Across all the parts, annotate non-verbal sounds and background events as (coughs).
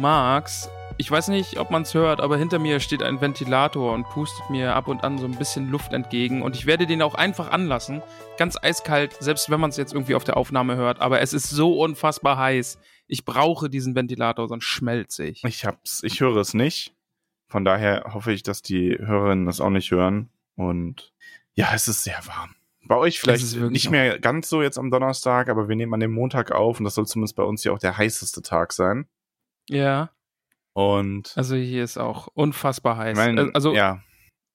Max, ich weiß nicht, ob man es hört, aber hinter mir steht ein Ventilator und pustet mir ab und an so ein bisschen Luft entgegen. Und ich werde den auch einfach anlassen. Ganz eiskalt, selbst wenn man es jetzt irgendwie auf der Aufnahme hört. Aber es ist so unfassbar heiß. Ich brauche diesen Ventilator, sonst schmelze ich. Ich hab's, ich höre es nicht. Von daher hoffe ich, dass die Hörerinnen das auch nicht hören. Und ja, es ist sehr warm. Bei euch vielleicht nicht mehr ganz so jetzt am Donnerstag, aber wir nehmen an dem Montag auf und das soll zumindest bei uns ja auch der heißeste Tag sein. Ja, Und also hier ist auch unfassbar heiß. mein, also ja,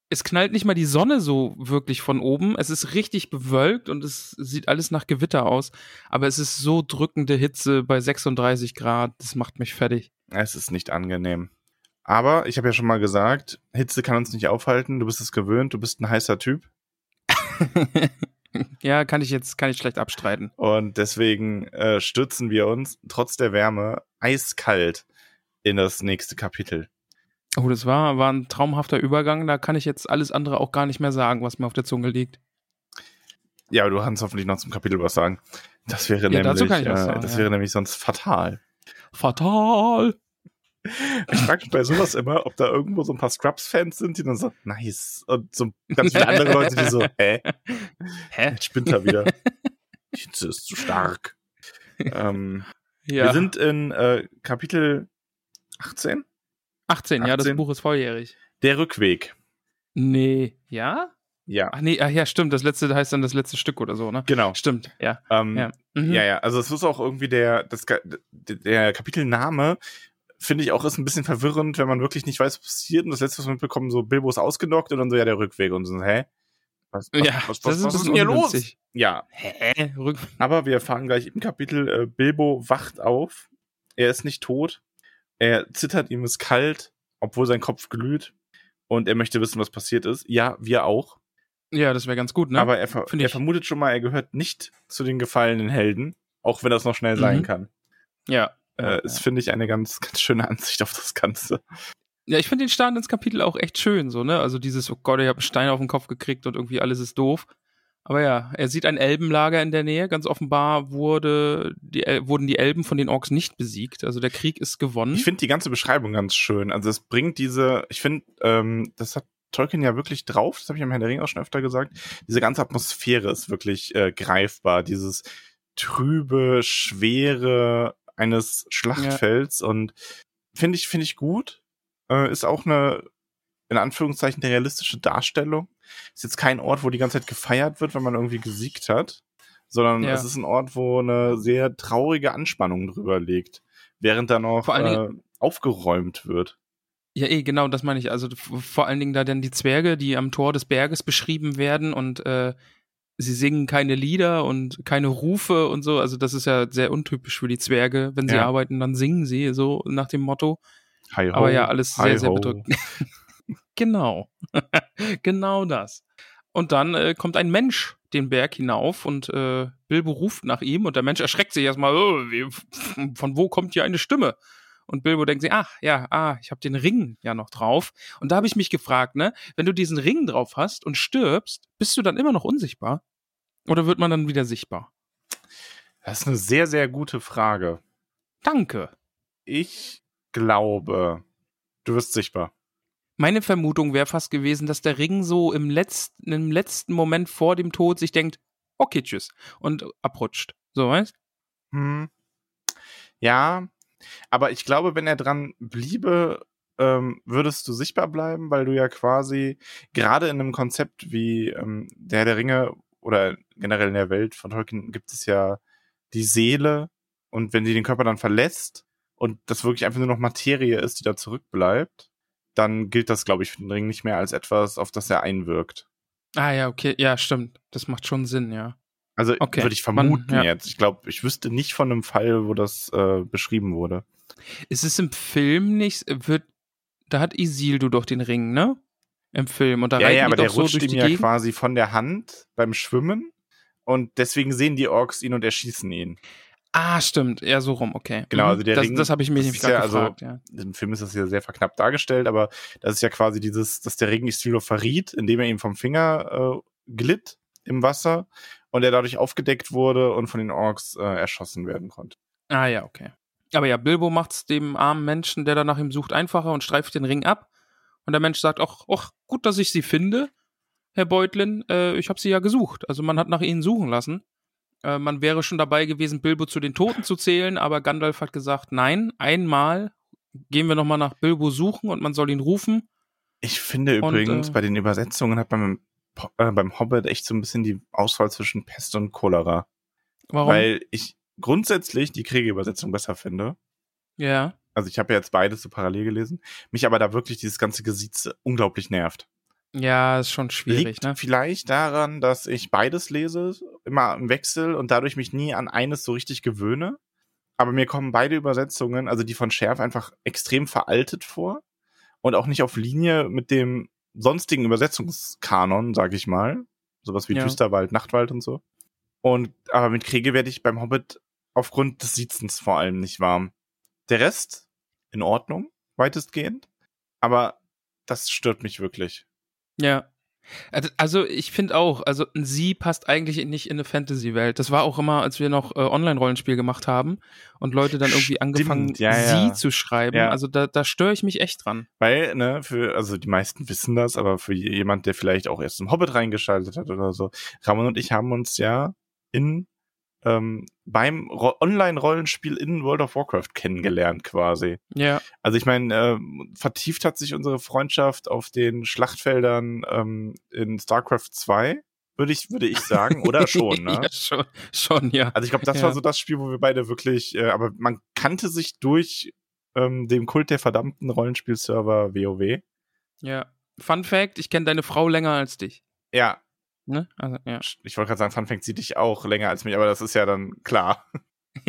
es knallt nicht mal die Sonne so wirklich von oben. Es ist richtig bewölkt und es sieht alles nach Gewitter aus. Aber es ist so drückende Hitze bei 36 Grad. Das macht mich fertig. es ist nicht angenehm. Aber ich habe ja schon mal gesagt, Hitze kann uns nicht aufhalten. Du bist es gewöhnt, du bist ein heißer Typ. (laughs) ja, kann ich jetzt kann ich schlecht abstreiten. Und deswegen äh, stürzen wir uns trotz der Wärme eiskalt in das nächste Kapitel. Oh, das war, war ein traumhafter Übergang. Da kann ich jetzt alles andere auch gar nicht mehr sagen, was mir auf der Zunge liegt. Ja, aber du kannst hoffentlich noch zum Kapitel was sagen. Das wäre Ja, nämlich, äh, sagen, das ja. wäre nämlich sonst fatal. Fatal. Ich frage mich bei sowas immer, ob da irgendwo so ein paar Scrubs-Fans sind, die dann so, nice. Und so ganz viele andere Leute, die so, (laughs) hä? Hä? Jetzt spinnt er wieder. (laughs) Hitze ist zu stark. ähm, Ja. Wir sind in äh, Kapitel 18. 18, ja, das 18. Buch ist volljährig. Der Rückweg. Nee, ja? Ja, Ach nee, ach ja, stimmt. Das letzte heißt dann das letzte Stück oder so, ne? genau. Stimmt, ja. Ähm, Ja. Mhm. Ja, ja, also es ist auch irgendwie der, das, der Kapitelname, finde ich auch, ist ein bisschen verwirrend, wenn man wirklich nicht weiß, was passiert. Und das letzte, was wir mitbekommen, so Bilbo ist ausgenockt und dann so, ja, der Rückweg. Und so, hä? Was, was, Ja, was, das was, was ist denn hier los? Ja, Hä? Aber wir erfahren gleich im Kapitel, äh, Bilbo wacht auf. Er ist nicht tot. Er zittert, ihm ist kalt, obwohl sein Kopf glüht. Und er möchte wissen, was passiert ist. Ja, wir auch. ja, das wäre ganz gut, ne? Aber er, ver er vermutet schon mal, er gehört nicht zu den gefallenen Helden. Auch wenn das noch schnell sein Mhm. kann. ja. Äh, ist, finde ich, eine ganz, ganz schöne Ansicht auf das Ganze. Ja, ich finde den Start ins Kapitel auch echt schön, so, ne? Also dieses, oh Gott, ich habe einen Stein auf den Kopf gekriegt und irgendwie alles ist doof. Aber ja, er sieht ein Elbenlager in der Nähe. Ganz offenbar wurde die, wurden die Elben von den Orks nicht besiegt. Also der Krieg ist gewonnen. Ich finde die ganze Beschreibung ganz schön. Also es bringt diese, ich finde, ähm, das hat Tolkien ja wirklich drauf, das habe ich am Herrn der Ring auch schon öfter gesagt. Diese ganze Atmosphäre ist wirklich äh, greifbar. Dieses trübe, schwere eines Schlachtfelds und finde ich, finde ich gut. Äh, ist auch eine, in Anführungszeichen, eine realistische Darstellung. Ist jetzt kein Ort, wo die ganze Zeit gefeiert wird, wenn man irgendwie gesiegt hat, sondern Ja. es ist ein Ort, wo eine sehr traurige Anspannung drüber liegt, während dann Vor allen äh, aufgeräumt wird. Ja, eh, genau, das meine ich. Also vor allen Dingen da dann die Zwerge, die am Tor des Berges beschrieben werden und äh, sie singen keine Lieder und keine Rufe und so. Also das ist ja sehr untypisch für die Zwerge. Wenn sie Ja. arbeiten, dann singen sie so nach dem Motto. Hi ho, Aber ja, alles sehr, sehr bedrückend. (laughs) genau. (laughs) genau das. Und dann äh, kommt ein Mensch den Berg hinauf und äh, Bilbo ruft nach ihm und der Mensch erschreckt sich erstmal, oh, (laughs) von wo kommt hier eine Stimme? Und Bilbo denkt sich, ach ja, ah, ich habe den Ring ja noch drauf. Und da habe ich mich gefragt, ne, wenn du diesen Ring drauf hast und stirbst, bist du dann immer noch unsichtbar? Oder wird man dann wieder sichtbar? Das ist eine sehr, sehr gute Frage. Danke. Ich glaube, du wirst sichtbar. Meine Vermutung wäre fast gewesen, dass der Ring so im letzten, im letzten Moment vor dem Tod sich denkt, okay, tschüss, und abrutscht. So, weißt? Hm. Ja, aber ich glaube, wenn er dran bliebe, ähm, würdest du sichtbar bleiben, weil du ja quasi gerade in einem Konzept wie ähm, der Herr der Ringe oder generell in der Welt von Tolkien gibt es ja die Seele und wenn sie den Körper dann verlässt und das wirklich einfach nur noch Materie ist, die da zurückbleibt, dann gilt das, glaube ich, für den Ring nicht mehr als etwas, auf das er einwirkt. Ah ja, okay, ja, stimmt. Das macht schon Sinn, ja. Also Okay. würde ich vermuten Man- ja. jetzt. Ich glaube, ich wüsste nicht von einem Fall, wo das äh, beschrieben wurde. Ist es im Film nicht, wird, da hat Isildur doch den Ring, ne? Im Film. Und da ja, ja, aber der so rutscht ihm ja Gegend. quasi von der Hand beim Schwimmen und deswegen sehen die Orks ihn und erschießen ihn. Ah, stimmt. Ja, so rum, okay. Genau, Mhm. also der das, Ring- Das habe ich mich das nämlich ist ja gerade also- gefragt, ja. Im Film ist das ja sehr verknappt dargestellt, aber das ist ja quasi dieses, dass der Ring Isildur verriet, indem er ihm vom Finger äh, glitt im Wasser und er dadurch aufgedeckt wurde und von den Orks äh, erschossen werden konnte. Ah ja, okay. Aber ja, Bilbo macht's dem armen Menschen, der da nach ihm sucht, einfacher und streift den Ring ab. Und der Mensch sagt auch, ach, gut, dass ich sie finde, Herr Beutlin. Äh, ich habe sie ja gesucht. Also man hat nach ihnen suchen lassen. Äh, man wäre schon dabei gewesen, Bilbo zu den Toten zu zählen, aber Gandalf hat gesagt, nein, einmal gehen wir nochmal nach Bilbo suchen und man soll ihn rufen. Ich finde Und, übrigens, äh, bei den Übersetzungen hat man beim, äh, beim Hobbit echt so ein bisschen die Auswahl zwischen Pest und Cholera. Warum? Weil ich grundsätzlich die Kriegerübersetzung besser finde. ja. Also ich habe ja jetzt beides so parallel gelesen. Mich aber da wirklich dieses ganze Gesieze unglaublich nervt. Ja, ist schon schwierig, Liegt ne? vielleicht daran, dass ich beides lese, immer im Wechsel und dadurch mich nie an eines so richtig gewöhne. Aber mir kommen beide Übersetzungen, also die von Scherf, einfach extrem veraltet vor und auch nicht auf Linie mit dem sonstigen Übersetzungskanon, sag ich mal. Sowas wie Ja. Düsterwald, Nachtwald und so. Und aber mit Kriege werde ich beim Hobbit aufgrund des Siezens vor allem nicht warm. Der Rest in Ordnung, weitestgehend. Aber das stört mich wirklich. Ja. Also- ich finde auch, also ein Sie passt eigentlich nicht in eine Fantasy-Welt. Das war auch immer, als wir noch äh, Online-Rollenspiel gemacht haben und Leute dann irgendwie Stimmt, angefangen, ja, Sie ja. zu schreiben. Ja. Also da, da störe ich mich echt dran. Weil, ne, für, also die meisten wissen das, aber für jemand, der vielleicht auch erst im Hobbit reingeschaltet hat oder so, Ramon und ich haben uns ja in ähm, beim Ro Online-Rollenspiel in World of Warcraft kennengelernt quasi. Ja. Also ich meine, ähm, vertieft hat sich unsere Freundschaft auf den Schlachtfeldern ähm, in StarCraft 2, würde ich, würde ich sagen, oder (laughs) schon, ne? ja, schon, schon, ja. Also ich glaube, das Ja. war so das Spiel, wo wir beide wirklich, äh, aber man kannte sich durch ähm, den Kult der verdammten Rollenspielserver WoW. ja. Fun Fact, ich kenne deine Frau länger als dich. Ja, Ne? Also, ja. ich wollte gerade sagen, Funfact sieht dich auch länger als mich, aber das ist ja dann klar. (laughs)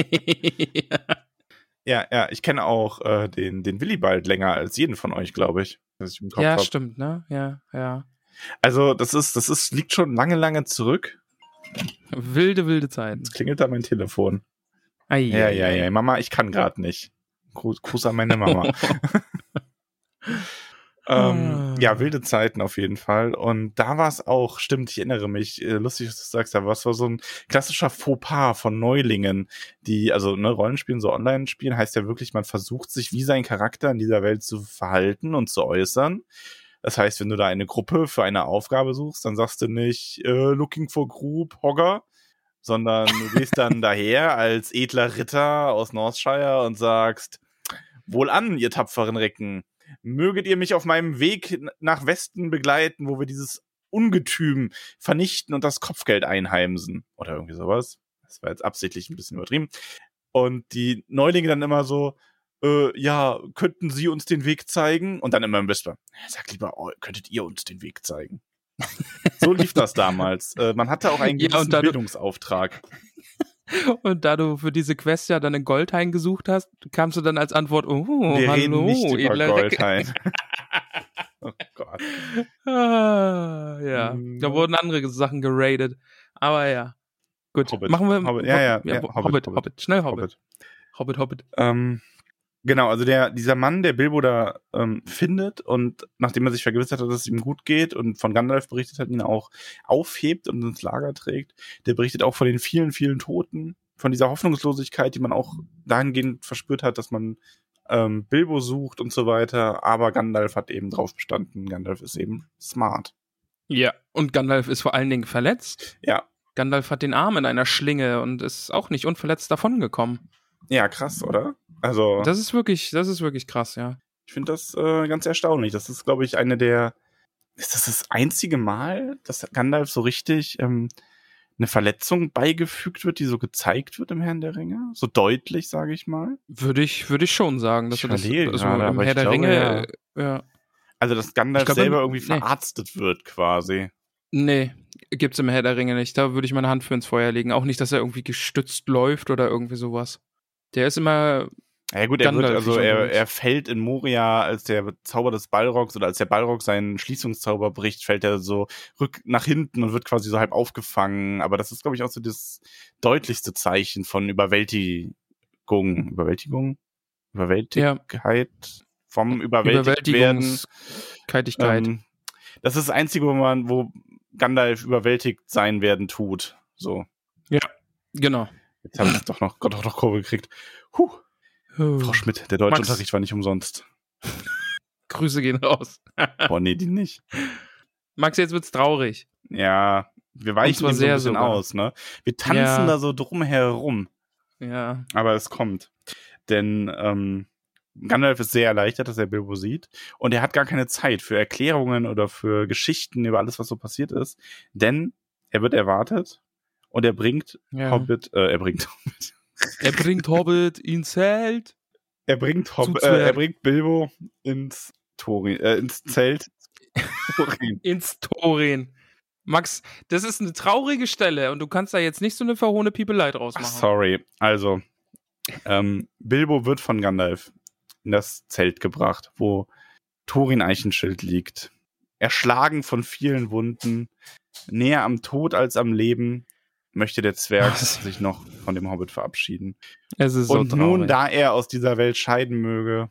Ja, ja, ich kenne auch äh, den, den Willibald länger als jeden von euch, glaube ich. Ich ja, hab. stimmt, ne? Ja, ja. Also, das ist, das ist, liegt schon lange, lange zurück. Wilde, wilde Zeiten. Jetzt klingelt da mein Telefon. Ja, ja, ja. Mama, ich kann gerade nicht. Gruß, Gruß an meine Mama. (laughs) ähm, Ah. ja, wilde Zeiten auf jeden Fall. Und da war es auch, stimmt, ich erinnere mich, äh, lustig, dass du sagst, da war es war so ein klassischer Fauxpas von Neulingen, die, also ne, Rollenspielen, so Online-Spielen, heißt ja wirklich, man versucht sich wie sein Charakter in dieser Welt zu verhalten und zu äußern. Das heißt, wenn du da eine Gruppe für eine Aufgabe suchst, dann sagst du nicht äh, Looking for Group Hogger, sondern du gehst dann (laughs) daher als edler Ritter aus Northshire und sagst, Wohlan, ihr tapferen Recken, möget ihr mich auf meinem Weg nach Westen begleiten, wo wir dieses Ungetüm vernichten und das Kopfgeld einheimsen. Oder irgendwie sowas. Das war jetzt absichtlich ein bisschen übertrieben. Und die Neulinge dann immer so, äh, ja, könnten Sie uns den Weg zeigen? Und dann immer im Whisper, sag lieber, oh, könntet ihr uns den Weg zeigen? (laughs) so lief das damals. Äh, man hatte auch einen Ja, gewissen du- Bildungsauftrag. Und da du für diese Quest ja dann einen Goldhain gesucht hast, kamst du dann als Antwort, oh, Wir hallo, reden nicht über edler. Goldhain. (laughs) oh Gott. Ah, ja, Mhm. da wurden andere Sachen geradet. Aber ja. Gut, Hobbit. machen wir Hobbit. Ja, ja, ja, Hobbit, Hobbit, Hobbit, Hobbit. Schnell Hobbit. Hobbit. Hobbit, Hobbit. Ähm, genau, also der, dieser Mann, der Bilbo da ähm, findet und nachdem er sich vergewissert hat, dass es ihm gut geht und von Gandalf berichtet hat, ihn auch aufhebt und ins Lager trägt, der berichtet auch von den vielen, vielen Toten, von dieser Hoffnungslosigkeit, die man auch dahingehend verspürt hat, dass man ähm, Bilbo sucht und so weiter, aber Gandalf hat eben drauf bestanden, Gandalf ist eben smart. Ja, und Gandalf ist vor allen Dingen verletzt. Ja, Gandalf hat den Arm in einer Schlinge und ist auch nicht unverletzt davongekommen. Ja, krass, oder? Also, Das ist wirklich, das ist wirklich krass, ja. Ich finde das äh, ganz erstaunlich. Das ist, glaube ich, eine der. Ist das das einzige Mal, dass Gandalf so richtig ähm, eine Verletzung beigefügt wird, die so gezeigt wird im Herrn der Ringe? So deutlich, sage ich mal. Würde ich, würde ich schon sagen, dass Ich du das also gerade, im aber Herr der glaube, Ringe, ja. äh, ja. Also, dass Gandalf Ich glaube, selber nee. irgendwie verarztet wird, quasi. Nee, gibt's im Herr der Ringe nicht. Da würde ich meine Hand für ins Feuer legen. Auch nicht, dass er irgendwie gestützt läuft oder irgendwie sowas. Der ist immer, Ja gut, er wird, also er, er fällt in Moria, als der Zauber des Balrogs oder als der Balrog seinen Schließungszauber bricht, fällt er so rück nach hinten und wird quasi so halb aufgefangen. Aber das ist, glaube ich, auch so das deutlichste Zeichen von Überwältigung. Überwältigung? Überwältigkeit? Vom überwältigt werden. Ähm, das ist das Einzige, wo man, wo Gandalf überwältigt sein werden tut. So. genau. Jetzt habe ich doch noch, Gott, doch noch Kurve gekriegt. Huh. Frau Schmidt, der Deutschunterricht war nicht umsonst. (laughs) Grüße gehen raus. (laughs) Boah, nee, die nicht. Max, jetzt wird's traurig. Ja, wir weichen dem so ein bisschen sogar. aus, ne? Wir tanzen Ja. da so drum herum, Ja. aber es kommt. Denn ähm, Gandalf ist sehr erleichtert, dass er Bilbo sieht. Und er hat gar keine Zeit für Erklärungen oder für Geschichten über alles, was so passiert ist. Denn er wird erwartet und er bringt ja. Hobbit, äh, er bringt Hobbit. Er bringt Hobbit ins Zelt. Er bringt Hobbit, Zu äh, er bringt Bilbo ins Torin, äh, ins Zelt. Thorin. (laughs) Ins Torin. Max, das ist eine traurige Stelle und du kannst da jetzt nicht so eine verhohne Piepelei draus Ach, machen. sorry. Also, ähm, Bilbo wird von Gandalf in das Zelt gebracht, wo Thorin Eichenschild liegt. Erschlagen von vielen Wunden, näher am Tod als am Leben, möchte der Zwerg (laughs) Was? sich noch von dem Hobbit verabschieden. Es ist so Und traurig. nun, da er aus dieser Welt scheiden möge,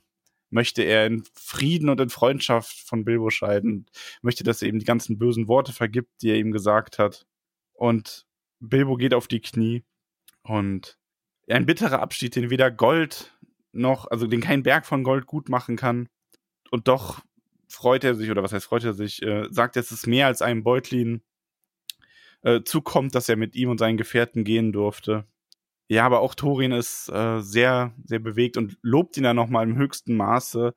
möchte er in Frieden und in Freundschaft von Bilbo scheiden, möchte, dass er ihm die ganzen bösen Worte vergibt, die er ihm gesagt hat. Und Bilbo geht auf die Knie und ein bitterer Abschied, den weder Gold noch, also den kein Berg von Gold gut machen kann. Und doch freut er sich, oder was heißt freut er sich, äh, sagt, es ist mehr als einem Beutlin äh, zukommt, dass er mit ihm und seinen Gefährten gehen durfte. Ja, aber auch Thorin ist äh, sehr, sehr bewegt und lobt ihn dann nochmal im höchsten Maße.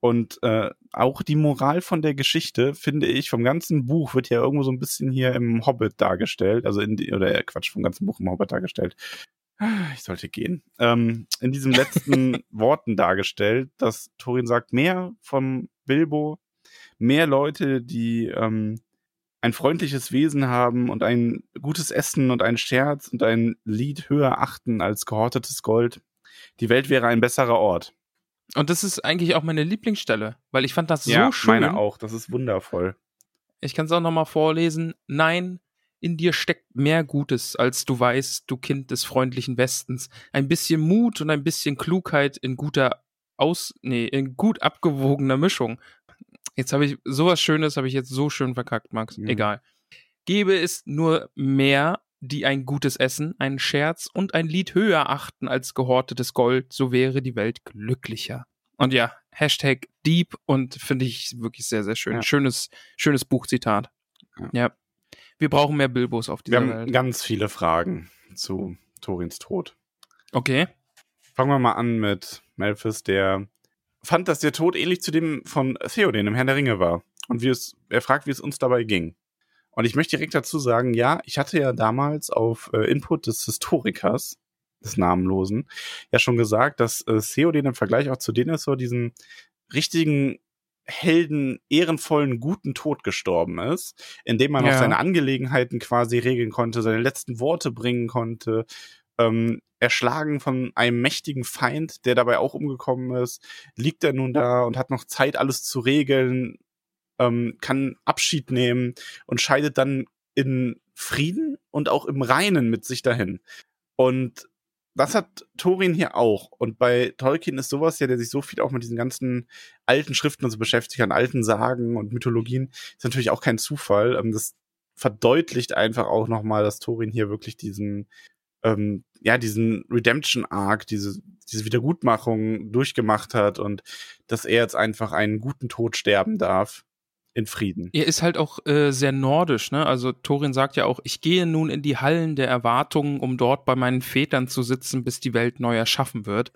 Und äh, auch die Moral von der Geschichte, finde ich, vom ganzen Buch wird ja irgendwo so ein bisschen hier im Hobbit dargestellt. Also in die, oder äh, Quatsch, vom ganzen Buch im Hobbit dargestellt. Ich sollte gehen. Ähm, in diesen letzten (laughs) Worten dargestellt, dass Thorin sagt, mehr vom Bilbo, mehr Leute, die ähm, ein freundliches Wesen haben und ein gutes Essen und ein Scherz und ein Lied höher achten als gehortetes Gold. Die Welt wäre ein besserer Ort. Und das ist eigentlich auch meine Lieblingsstelle, weil ich fand das so ja, schön. meine auch. Das ist wundervoll. Ich kann es auch nochmal vorlesen. Nein, in dir steckt mehr Gutes, als du weißt, du Kind des freundlichen Westens. Ein bisschen Mut und ein bisschen Klugheit in guter Aus, nee, in gut abgewogener Mischung. Jetzt habe ich sowas Schönes, habe ich jetzt so schön verkackt, Max. Mhm. Egal. Gäbe es nur mehr, die ein gutes Essen, einen Scherz und ein Lied höher achten als gehortetes Gold, so wäre die Welt glücklicher. Und ja, Hashtag Deep und finde ich wirklich sehr, sehr schön. Ja. Schönes, schönes Buchzitat. Ja. Ja. Wir brauchen mehr Bilbos auf Wir dieser haben Welt. ganz viele Fragen zu Thorins Tod. Okay. Fangen wir mal an mit Melphis, der fand, dass der Tod ähnlich zu dem von Theoden im Herrn der Ringe war. Und wie es, er fragt, wie es uns dabei ging. Und ich möchte direkt dazu sagen, ja, ich hatte ja damals auf äh, Input des Historikers, des Namenlosen, ja schon gesagt, dass äh, Theoden im Vergleich auch zu Denethor diesen richtigen Helden, ehrenvollen, guten Tod gestorben ist, indem man Ja. auch seine Angelegenheiten quasi regeln konnte, seine letzten Worte bringen konnte, ähm, erschlagen von einem mächtigen Feind, der dabei auch umgekommen ist, liegt er nun da und hat noch Zeit, alles zu regeln, ähm, kann Abschied nehmen und scheidet dann in Frieden und auch im Reinen mit sich dahin. Und das hat Thorin hier auch. Und bei Tolkien ist sowas ja, der sich so viel auch mit diesen ganzen alten Schriften und so beschäftigt, an alten Sagen und Mythologien, ist natürlich auch kein Zufall. Ähm, das verdeutlicht einfach auch nochmal, dass Thorin hier wirklich diesen, ähm, ja, diesen Redemption-Arc, diese, diese Wiedergutmachung durchgemacht hat und dass er jetzt einfach einen guten Tod sterben darf. In Frieden. Er ist halt auch äh, sehr nordisch, ne? Also Thorin sagt ja auch, ich gehe nun in die Hallen der Erwartungen, um dort bei meinen Vätern zu sitzen, bis die Welt neu erschaffen wird.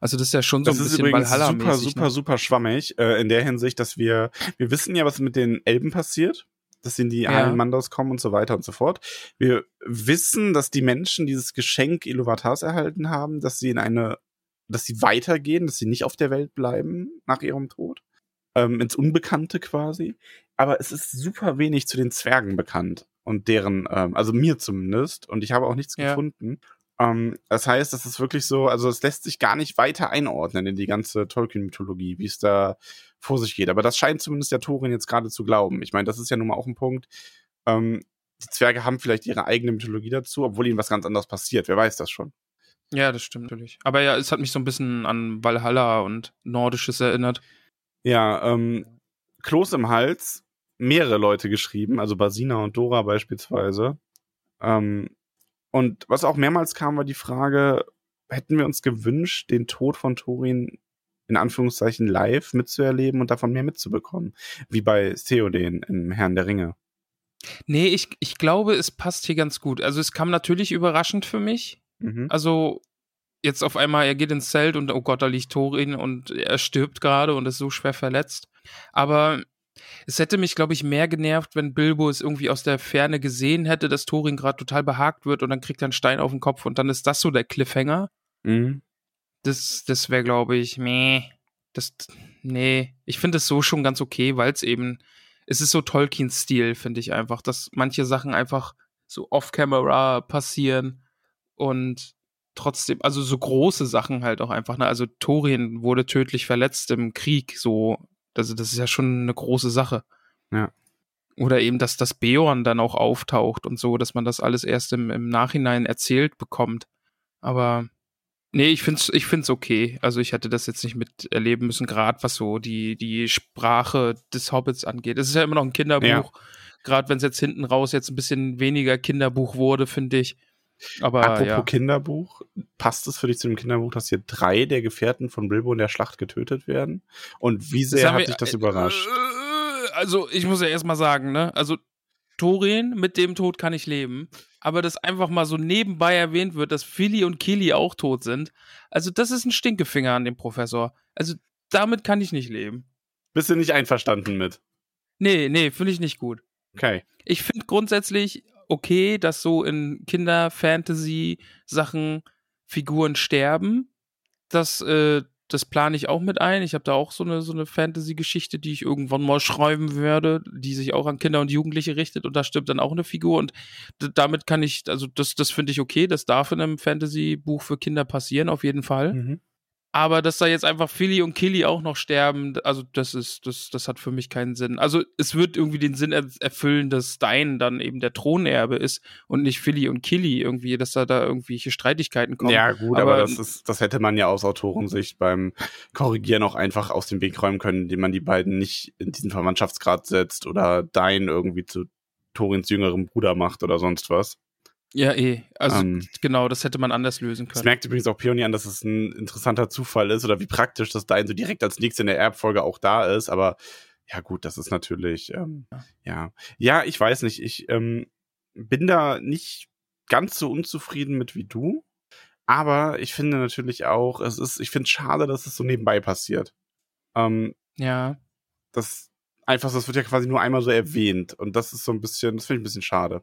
Also das ist ja schon so Das ein bisschen übrigens super, Valhalla-mäßig. super, ne? super schwammig, äh, in der Hinsicht, dass wir, wir wissen ja, was mit den Elben passiert. Dass sie in die Ja. Mandos kommen und so weiter und so fort. Wir wissen, dass die Menschen dieses Geschenk Iluvatars erhalten haben, dass sie in eine, dass sie weitergehen, dass sie nicht auf der Welt bleiben nach ihrem Tod. Ähm, ins Unbekannte quasi. Aber es ist super wenig zu den Zwergen bekannt und deren, ähm, also mir zumindest. Und ich habe auch nichts Ja. gefunden. Ähm, das heißt, das ist wirklich so, also es lässt sich gar nicht weiter einordnen in die ganze Tolkien-Mythologie, wie es da vor sich geht. Aber das scheint zumindest der Thorin jetzt gerade zu glauben. Ich meine, das ist ja nun mal auch ein Punkt. Ähm, die Zwerge haben vielleicht ihre eigene Mythologie dazu, obwohl ihnen was ganz anderes passiert. Wer weiß das schon? Ja, das stimmt natürlich. Aber ja, es hat mich so ein bisschen an Valhalla und Nordisches erinnert. Ja, ähm, Kloß im Hals, mehrere Leute geschrieben, also Basina und Dora beispielsweise. Ähm, und was auch mehrmals kam, war die Frage, hätten wir uns gewünscht, den Tod von Thorin in Anführungszeichen live mitzuerleben und davon mehr mitzubekommen. Wie bei Theoden im Herrn der Ringe. Nee, ich, ich glaube, es passt hier ganz gut. Also es kam natürlich überraschend für mich. Mhm. Also jetzt auf einmal, er geht ins Zelt und oh Gott, da liegt Thorin und er stirbt gerade und ist so schwer verletzt. Aber es hätte mich, glaube ich, mehr genervt, wenn Bilbo es irgendwie aus der Ferne gesehen hätte, dass Thorin gerade total behagt wird und dann kriegt er einen Stein auf den Kopf und dann ist das so der Cliffhanger. Mhm. Das, das wäre, glaube ich, meh. Das, nee, ich finde es so schon ganz okay, weil es eben, es ist so Tolkien-Stil, finde ich einfach, dass manche Sachen einfach so off-camera passieren und trotzdem, also so große Sachen halt auch einfach, ne? Also Thorin wurde tödlich verletzt im Krieg, so, also das ist ja schon eine große Sache. Ja. Oder eben, dass das Beorn dann auch auftaucht und so, dass man das alles erst im, im Nachhinein erzählt bekommt. Aber nee, ich find's, ich find's okay. Also ich hätte das jetzt nicht miterleben müssen, gerade was so die, die Sprache des Hobbits angeht. Es ist ja immer noch ein Kinderbuch. Ja. Gerade wenn es jetzt hinten raus jetzt ein bisschen weniger Kinderbuch wurde, finde ich. Aber Apropos ja. Kinderbuch, passt es für dich zu dem Kinderbuch, dass hier drei der Gefährten von Bilbo in der Schlacht getötet werden? Und wie sehr hat wir- dich das überrascht? Äh, Also, ich muss ja erstmal sagen, ne? Also, Thorin, mit dem Tod kann ich leben. Aber dass einfach mal so nebenbei erwähnt wird, dass Philly und Kili auch tot sind. Also, das ist ein Stinkefinger an dem Professor. Also, damit kann ich nicht leben. Bist du nicht einverstanden mit? Nee, nee, finde ich nicht gut. Okay. Ich finde grundsätzlich okay, dass so in Kinder-Fantasy-Sachen Figuren sterben. Das, äh, das plane ich auch mit ein. Ich habe da auch so eine, so eine Fantasy-Geschichte, die ich irgendwann mal schreiben werde, die sich auch an Kinder und Jugendliche richtet und da stirbt dann auch eine Figur und damit kann ich, also das, das finde ich okay, das darf in einem Fantasy-Buch für Kinder passieren, auf jeden Fall. Mhm. Aber dass da jetzt einfach Philly und Killy auch noch sterben, also das ist, das, das hat für mich keinen Sinn. Also es wird irgendwie den Sinn er erfüllen, dass Stein dann eben der Thronerbe ist und nicht Philly und Killy irgendwie, dass da da irgendwelche Streitigkeiten kommen. Ja, gut, aber, aber- das ist, das hätte man ja aus Autorensicht beim Korrigieren auch einfach aus dem Weg räumen können, indem man die beiden nicht in diesen Verwandtschaftsgrad setzt oder Dein irgendwie zu Torins jüngerem Bruder macht oder sonst was. Ja, eh. Also Ähm. genau, das hätte man anders lösen Das können. merkt übrigens auch Peony an, dass es ein interessanter Zufall ist oder wie praktisch, dass Dein so direkt als nächstes in der Erbfolge auch da ist, aber ja gut, das ist natürlich, ähm, ja. Ja, ich weiß nicht, ich ähm, bin da nicht ganz so unzufrieden mit wie du, aber ich finde natürlich auch, es ist, ich finde es schade, dass es so nebenbei passiert. Ähm, Ja. das einfach, das wird ja quasi nur einmal so erwähnt und das ist so ein bisschen, das finde ich ein bisschen schade.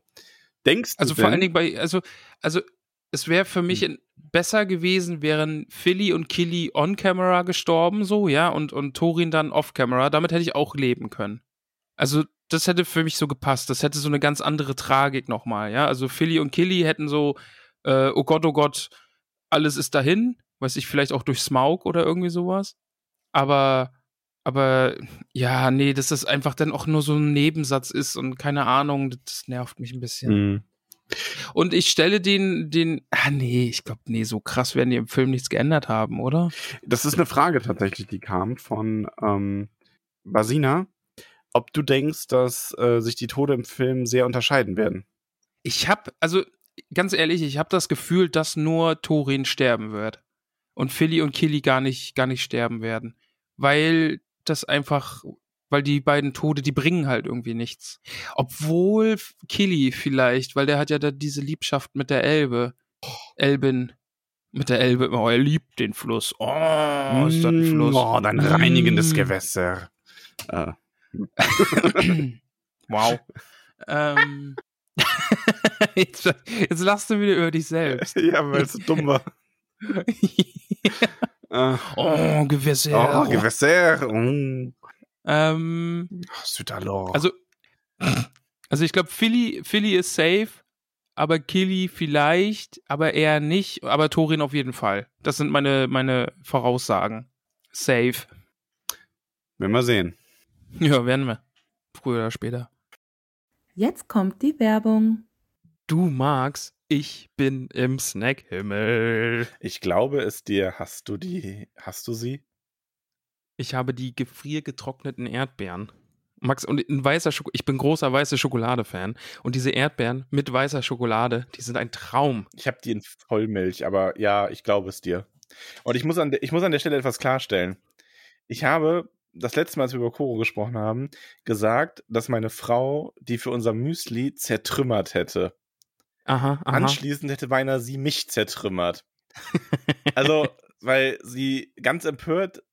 Denkst du Also denn, vor allen Dingen bei, also, also es wäre für mich in, besser gewesen, wären Philly und Killy on-camera gestorben, so, ja, und, und Thorin dann off-camera. Damit hätte ich auch leben können. Also, das hätte für mich so gepasst. Das hätte so eine ganz andere Tragik nochmal, ja. Also Philly und Killy hätten so, äh, oh Gott, oh Gott, alles ist dahin. Weiß ich, vielleicht auch durch Smaug oder irgendwie sowas. Aber, aber, ja, nee, dass das einfach dann auch nur so ein Nebensatz ist und keine Ahnung, das nervt mich ein bisschen. Mhm. Und ich stelle den, den, ah nee, ich glaube, nee, so krass werden die im Film nichts geändert haben, oder? Das ist eine Frage tatsächlich, die kam von ähm, Basina, ob du denkst, dass äh, sich die Tode im Film sehr unterscheiden werden. Ich hab, also ganz ehrlich, ich habe das Gefühl, dass nur Thorin sterben wird und Philly und Killy gar nicht, gar nicht sterben werden, weil das einfach, weil die beiden Tode, die bringen halt irgendwie nichts. Obwohl Killy vielleicht, weil der hat ja da diese Liebschaft mit der Elbe, Elbin. Mit der Elbe, oh, er liebt den Fluss. Oh, ist das ein Fluss. Oh, dein reinigendes Mm. Gewässer. Äh, (coughs) Wow. ähm, (laughs) jetzt, jetzt lachst du wieder über dich selbst. ja, weil es so dumm war. (laughs) Ah. oh, Gewässer. Oh, Gewässer. Oh. Ähm, Südalor. also, also ich glaube, Philly, Philly ist safe, aber Killy vielleicht, aber eher nicht, aber Torin auf jeden Fall. Das sind meine, meine Voraussagen. Safe. Werden wir sehen. Ja, werden wir. Früher oder später. Jetzt kommt die Werbung. Du magst, ich bin im Snackhimmel. Ich glaube es dir. Hast du die, hast du sie? Ich habe die gefriergetrockneten Erdbeeren. Max, und ein weißer Schoko ich bin großer weiße Schokolade-Fan. Und diese Erdbeeren mit weißer Schokolade, die sind ein Traum. Ich habe die in Vollmilch, aber ja, ich glaube es dir. Und ich muss an, der- ich muss an der Stelle etwas klarstellen. Ich habe das letzte Mal, als wir über Koro gesprochen haben, gesagt, dass meine Frau die für unser Müsli zertrümmert hätte. Aha, aha. Anschließend hätte beinahe sie mich zertrümmert. Also, weil sie ganz empört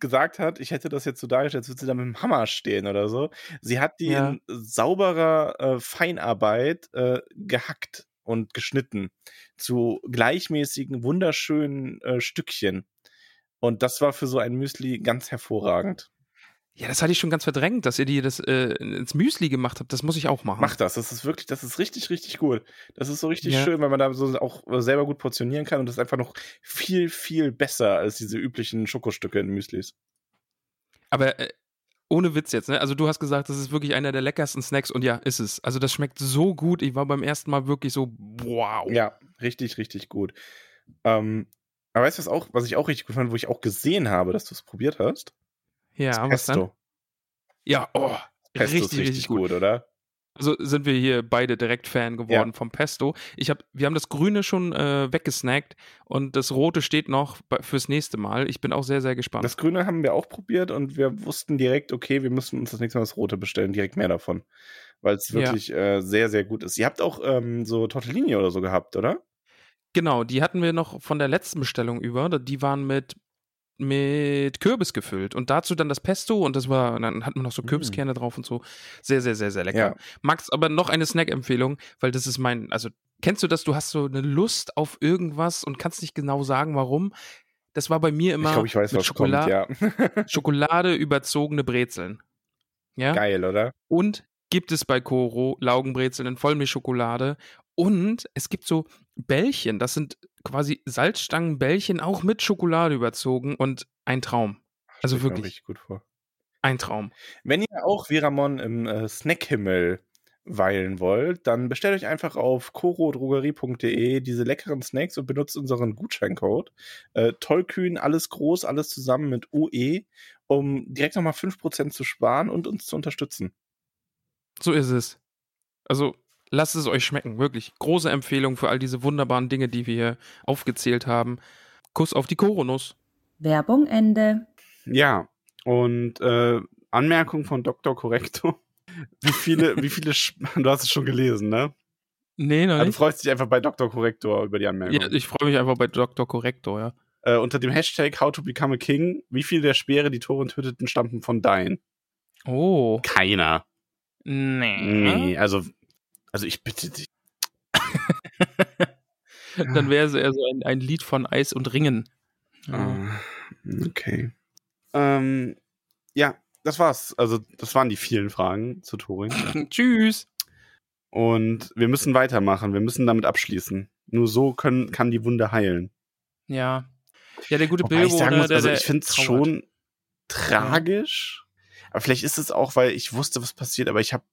gesagt hat, ich hätte das jetzt so dargestellt, als würde sie da mit dem Hammer stehen oder so. Sie hat die Ja. in sauberer äh, Feinarbeit äh, gehackt und geschnitten zu gleichmäßigen, wunderschönen äh, Stückchen. Und das war für so ein Müsli ganz hervorragend. Ja, das hatte ich schon ganz verdrängt, dass ihr die das äh, ins Müsli gemacht habt. Das muss ich auch machen. Mach das, das ist wirklich, das ist richtig, richtig gut. Das ist so richtig Ja. schön, weil man da so auch selber gut portionieren kann und das ist einfach noch viel, viel besser als diese üblichen Schokostücke in Müslis. Aber äh, ohne Witz jetzt, ne? Also du hast gesagt, das ist wirklich einer der leckersten Snacks und ja, ist es. Also das schmeckt so gut. Ich war beim ersten Mal wirklich so, wow. Ja, richtig, richtig gut. Ähm, aber weißt du, was, auch, was ich auch richtig gut fand, wo ich auch gesehen habe, dass du es probiert hast? Ja, Das was dann? Pesto. Ja, oh, Pesto richtig, ist richtig, richtig gut. gut, oder? Also sind wir hier beide direkt Fan geworden vom Pesto. Ich hab, wir haben das Grüne schon äh, weggesnackt und das Rote steht noch fürs nächste Mal. Ich bin auch sehr, sehr gespannt. Das Grüne haben wir auch probiert und wir wussten direkt, okay, wir müssen uns das nächste Mal das Rote bestellen, direkt mehr davon. Weil es Ja. wirklich äh, sehr, sehr gut ist. Ihr habt auch ähm, so Tortellini oder so gehabt, oder? Genau, die hatten wir noch von der letzten Bestellung über. Die waren mit, mit Kürbis gefüllt. Und dazu dann das Pesto und das war, dann hatten wir noch so Mm. Kürbiskerne drauf und so. Sehr, sehr, sehr, sehr lecker. Ja. Max, aber noch eine Snack-Empfehlung, weil das ist mein, also kennst du das, du hast so eine Lust auf irgendwas und kannst nicht genau sagen, warum. Das war bei mir immer ich glaube, ich weiß, mit Schokolade, kommt, ja. (laughs) Schokolade überzogene Brezeln. Ja. Geil, oder? Und gibt es bei Koro Laugenbrezeln in Vollmilchschokolade. Und es gibt so Bällchen, das sind quasi Salzstangenbällchen, auch mit Schokolade überzogen und ein Traum. Also mir wirklich richtig gut vor. ein Traum. Wenn ihr auch Veramon im äh, Snackhimmel weilen wollt, dann bestellt euch einfach auf korodrogerie.de diese leckeren Snacks und benutzt unseren Gutscheincode. Äh, tollkühn, alles groß, alles zusammen mit UE, um direkt nochmal 5% zu sparen und uns zu unterstützen. So ist es. Also lasst es euch schmecken, wirklich. Große Empfehlung für all diese wunderbaren Dinge, die wir hier aufgezählt haben. Kuss auf die Koronuss. Werbung Ende. Ja, und äh, Anmerkung von Dr. Correcto. (laughs) Wie viele, wie viele, Sch (laughs) du hast es schon gelesen, ne? Nee, noch Also du nicht. freust dich einfach bei Dr. Corrector über die Anmerkung. Ja, ich freue mich einfach bei Dr. Corrector, ja. äh, unter dem Hashtag How to Become a King, wie viele der Speere, die Toren töteten, stammten von Dein? Oh. Keiner. Nee. Nee, also, also ich bitte dich. (laughs) Dann wäre es eher so ein, ein Lied von Eis und Ringen. Ja. Ah, okay. Ähm, ja, das war's. Also, das waren die vielen Fragen zu Turing. (laughs) Tschüss. Und wir müssen weitermachen. Wir müssen damit abschließen. Nur so können, kann die Wunde heilen. Ja. Ja, der gute Bilbo, ich sagen ne, muss, der, also der ich finde es schon tragisch. Aber vielleicht ist es auch, weil ich wusste, was passiert. Aber ich habe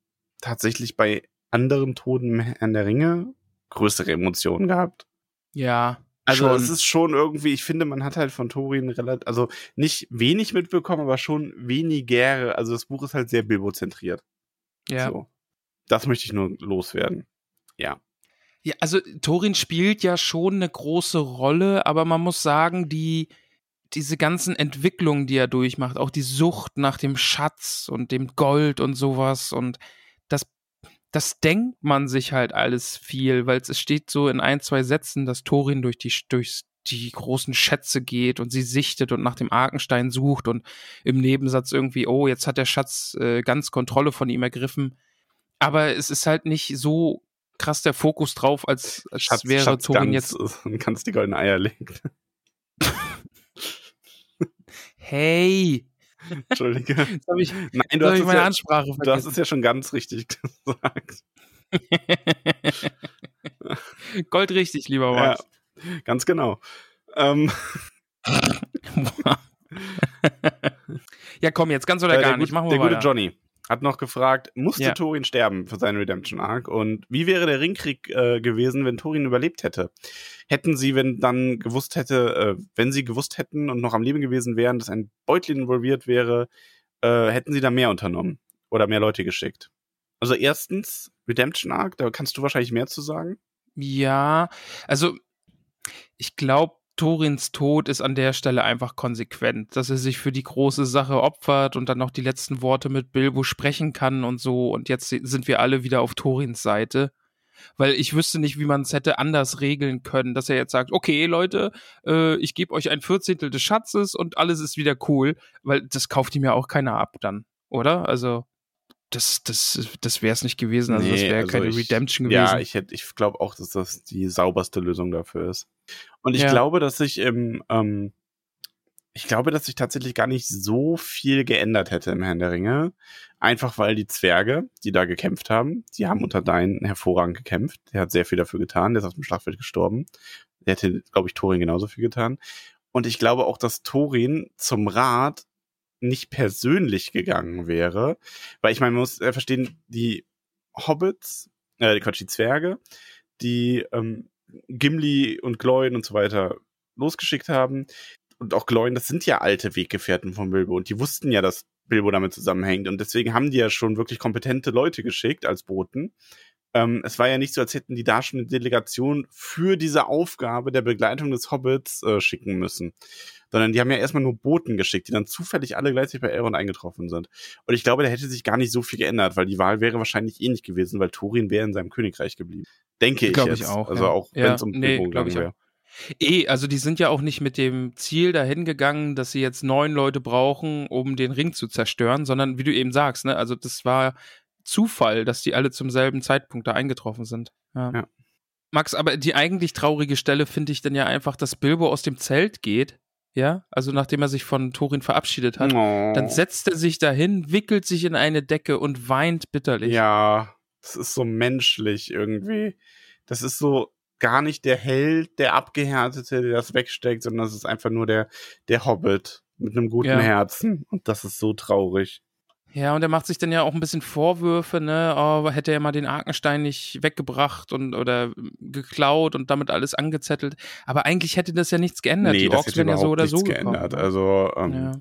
tatsächlich bei anderen Toten Herrn der Ringe größere Emotionen gehabt. Ja. Also schon. es ist schon irgendwie, ich finde, man hat halt von Thorin relativ, also nicht wenig mitbekommen, aber schon weniger. Also das Buch ist halt sehr Bilbo-zentriert. ja. So. Das möchte ich nur loswerden. Ja. Ja, also Thorin spielt ja schon eine große Rolle, aber man muss sagen, die diese ganzen Entwicklungen, die er durchmacht, auch die Sucht nach dem Schatz und dem Gold und sowas und das denkt man sich halt alles viel, weil es steht so in ein, zwei Sätzen, dass Thorin durch die durchs die großen Schätze geht und sie sichtet und nach dem Arkenstein sucht und im Nebensatz irgendwie, oh, jetzt hat der Schatz äh, ganz Kontrolle von ihm ergriffen. aber es ist halt nicht so krass der Fokus drauf, als, als Schatz, wäre Schatz Thorin Gans jetzt. (laughs) und kannst die goldenen Eier legen. (laughs) Hey, Entschuldige. (laughs) habe ich, Nein, du hast, meine ja, Ansprache du hast vergessen. es ja schon ganz richtig (laughs) gesagt. (laughs) Goldrichtig, lieber Ja, Max. ganz genau. Ähm, Ja. komm, jetzt ganz oder äh, gar der nicht. gut- Machen wir der weiter. gute Johnny hat noch gefragt, musste Ja. Thorin sterben für seinen Redemption Arc? Und wie wäre der Ringkrieg äh, gewesen, wenn Thorin überlebt hätte? Hätten sie, wenn dann gewusst hätte, äh, wenn sie gewusst hätten und noch am Leben gewesen wären, dass ein Beutlin involviert wäre, äh, hätten sie da mehr unternommen oder mehr Leute geschickt? Also erstens, Redemption Arc, da kannst du wahrscheinlich mehr zu sagen. Ja, also ich glaube, Torins Tod ist an der Stelle einfach konsequent, dass er sich für die große Sache opfert und dann noch die letzten Worte mit Bilbo sprechen kann und so. Und jetzt sind wir alle wieder auf Torins Seite. Weil ich wüsste nicht, wie man es hätte anders regeln können, dass er jetzt sagt, okay, Leute, äh, ich gebe euch ein Vierzehntel des Schatzes und alles ist wieder cool, weil das kauft ihm ja auch keiner ab dann, oder? Also, das, das, das wäre es nicht gewesen. Also, das Nee, wäre also keine ich- Redemption gewesen. Ja, ich hätte, ich glaube auch, dass das die sauberste Lösung dafür ist. Und ich Ja. glaube, dass sich im, ähm, ich glaube, dass sich tatsächlich gar nicht so viel geändert hätte im Herrn der Ringe. Einfach weil die Zwerge, die da gekämpft haben, die haben unter Dein hervorragend gekämpft. Der hat sehr viel dafür getan. Der ist auf dem Schlachtfeld gestorben. Der hätte, glaube ich, Thorin genauso viel getan. Und ich glaube auch, dass Thorin zum Rat nicht persönlich gegangen wäre. Weil ich meine, man muss äh, verstehen, die Hobbits, äh, Quatsch, die Zwerge, die ähm, Gimli und Gloin und so weiter losgeschickt haben. Und auch Gloin, das sind ja alte Weggefährten von Bilbo und die wussten ja, dass Bilbo damit zusammenhängt. Und deswegen haben die ja schon wirklich kompetente Leute geschickt als Boten. Ähm, es war ja nicht so, als hätten die da schon eine Delegation für diese Aufgabe der Begleitung des Hobbits äh, schicken müssen. Sondern die haben ja erstmal nur Boten geschickt, die dann zufällig alle gleichzeitig bei Elrond eingetroffen sind. Und ich glaube, da hätte sich gar nicht so viel geändert, weil die Wahl wäre wahrscheinlich ähnlich gewesen, weil Thorin wäre in seinem Königreich geblieben. Denke ich Glaub jetzt. ich auch, Also ja. auch Ja, wenn es um nee, ich gegangen wäre. Eh, also die sind ja auch nicht mit dem Ziel dahin gegangen, dass sie jetzt neun Leute brauchen, um den Ring zu zerstören, sondern wie du eben sagst, ne, also das war Zufall, dass die alle zum selben Zeitpunkt da eingetroffen sind. Ja. Ja. Max, aber die eigentlich traurige Stelle finde ich dann ja einfach, dass Bilbo aus dem Zelt geht, ja, also nachdem er sich von Thorin verabschiedet hat, Oh. dann setzt er sich dahin, wickelt sich in eine Decke und weint bitterlich. Ja, das ist so menschlich irgendwie. Das ist so gar nicht der Held, der Abgehärtete, der das wegsteckt, sondern das ist einfach nur der, der Hobbit mit einem guten Ja. Herzen. Und das ist so traurig. Ja, und er macht sich dann ja auch ein bisschen Vorwürfe, ne? Oh, hätte er mal den Arkenstein nicht weggebracht und oder geklaut und damit alles angezettelt. Aber eigentlich hätte das ja nichts geändert. Die das Orks wären ja so oder so nichts gekommen. geändert. Also ähm, ja.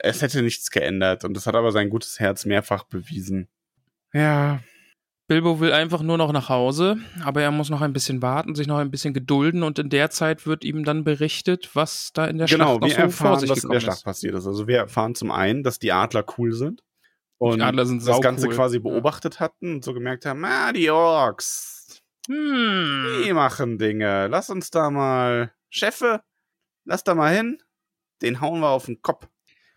es hätte nichts geändert. Und das hat aber sein gutes Herz mehrfach bewiesen. Ja, Bilbo will einfach nur noch nach Hause, aber er muss noch ein bisschen warten, sich noch ein bisschen gedulden und in der Zeit wird ihm dann berichtet, was da in der genau, Schlacht noch wir so vor erfahren, sich was in der Schlacht ist. passiert ist. Also wir erfahren zum einen, dass die Adler cool sind. Und Die Adler sind das Ganze saucool. quasi Ja. beobachtet hatten und so gemerkt haben, ah, die Orks, Hm. Die machen Dinge. Lass uns da mal. Chefe, lass da mal hin. Den hauen wir auf den Kopf.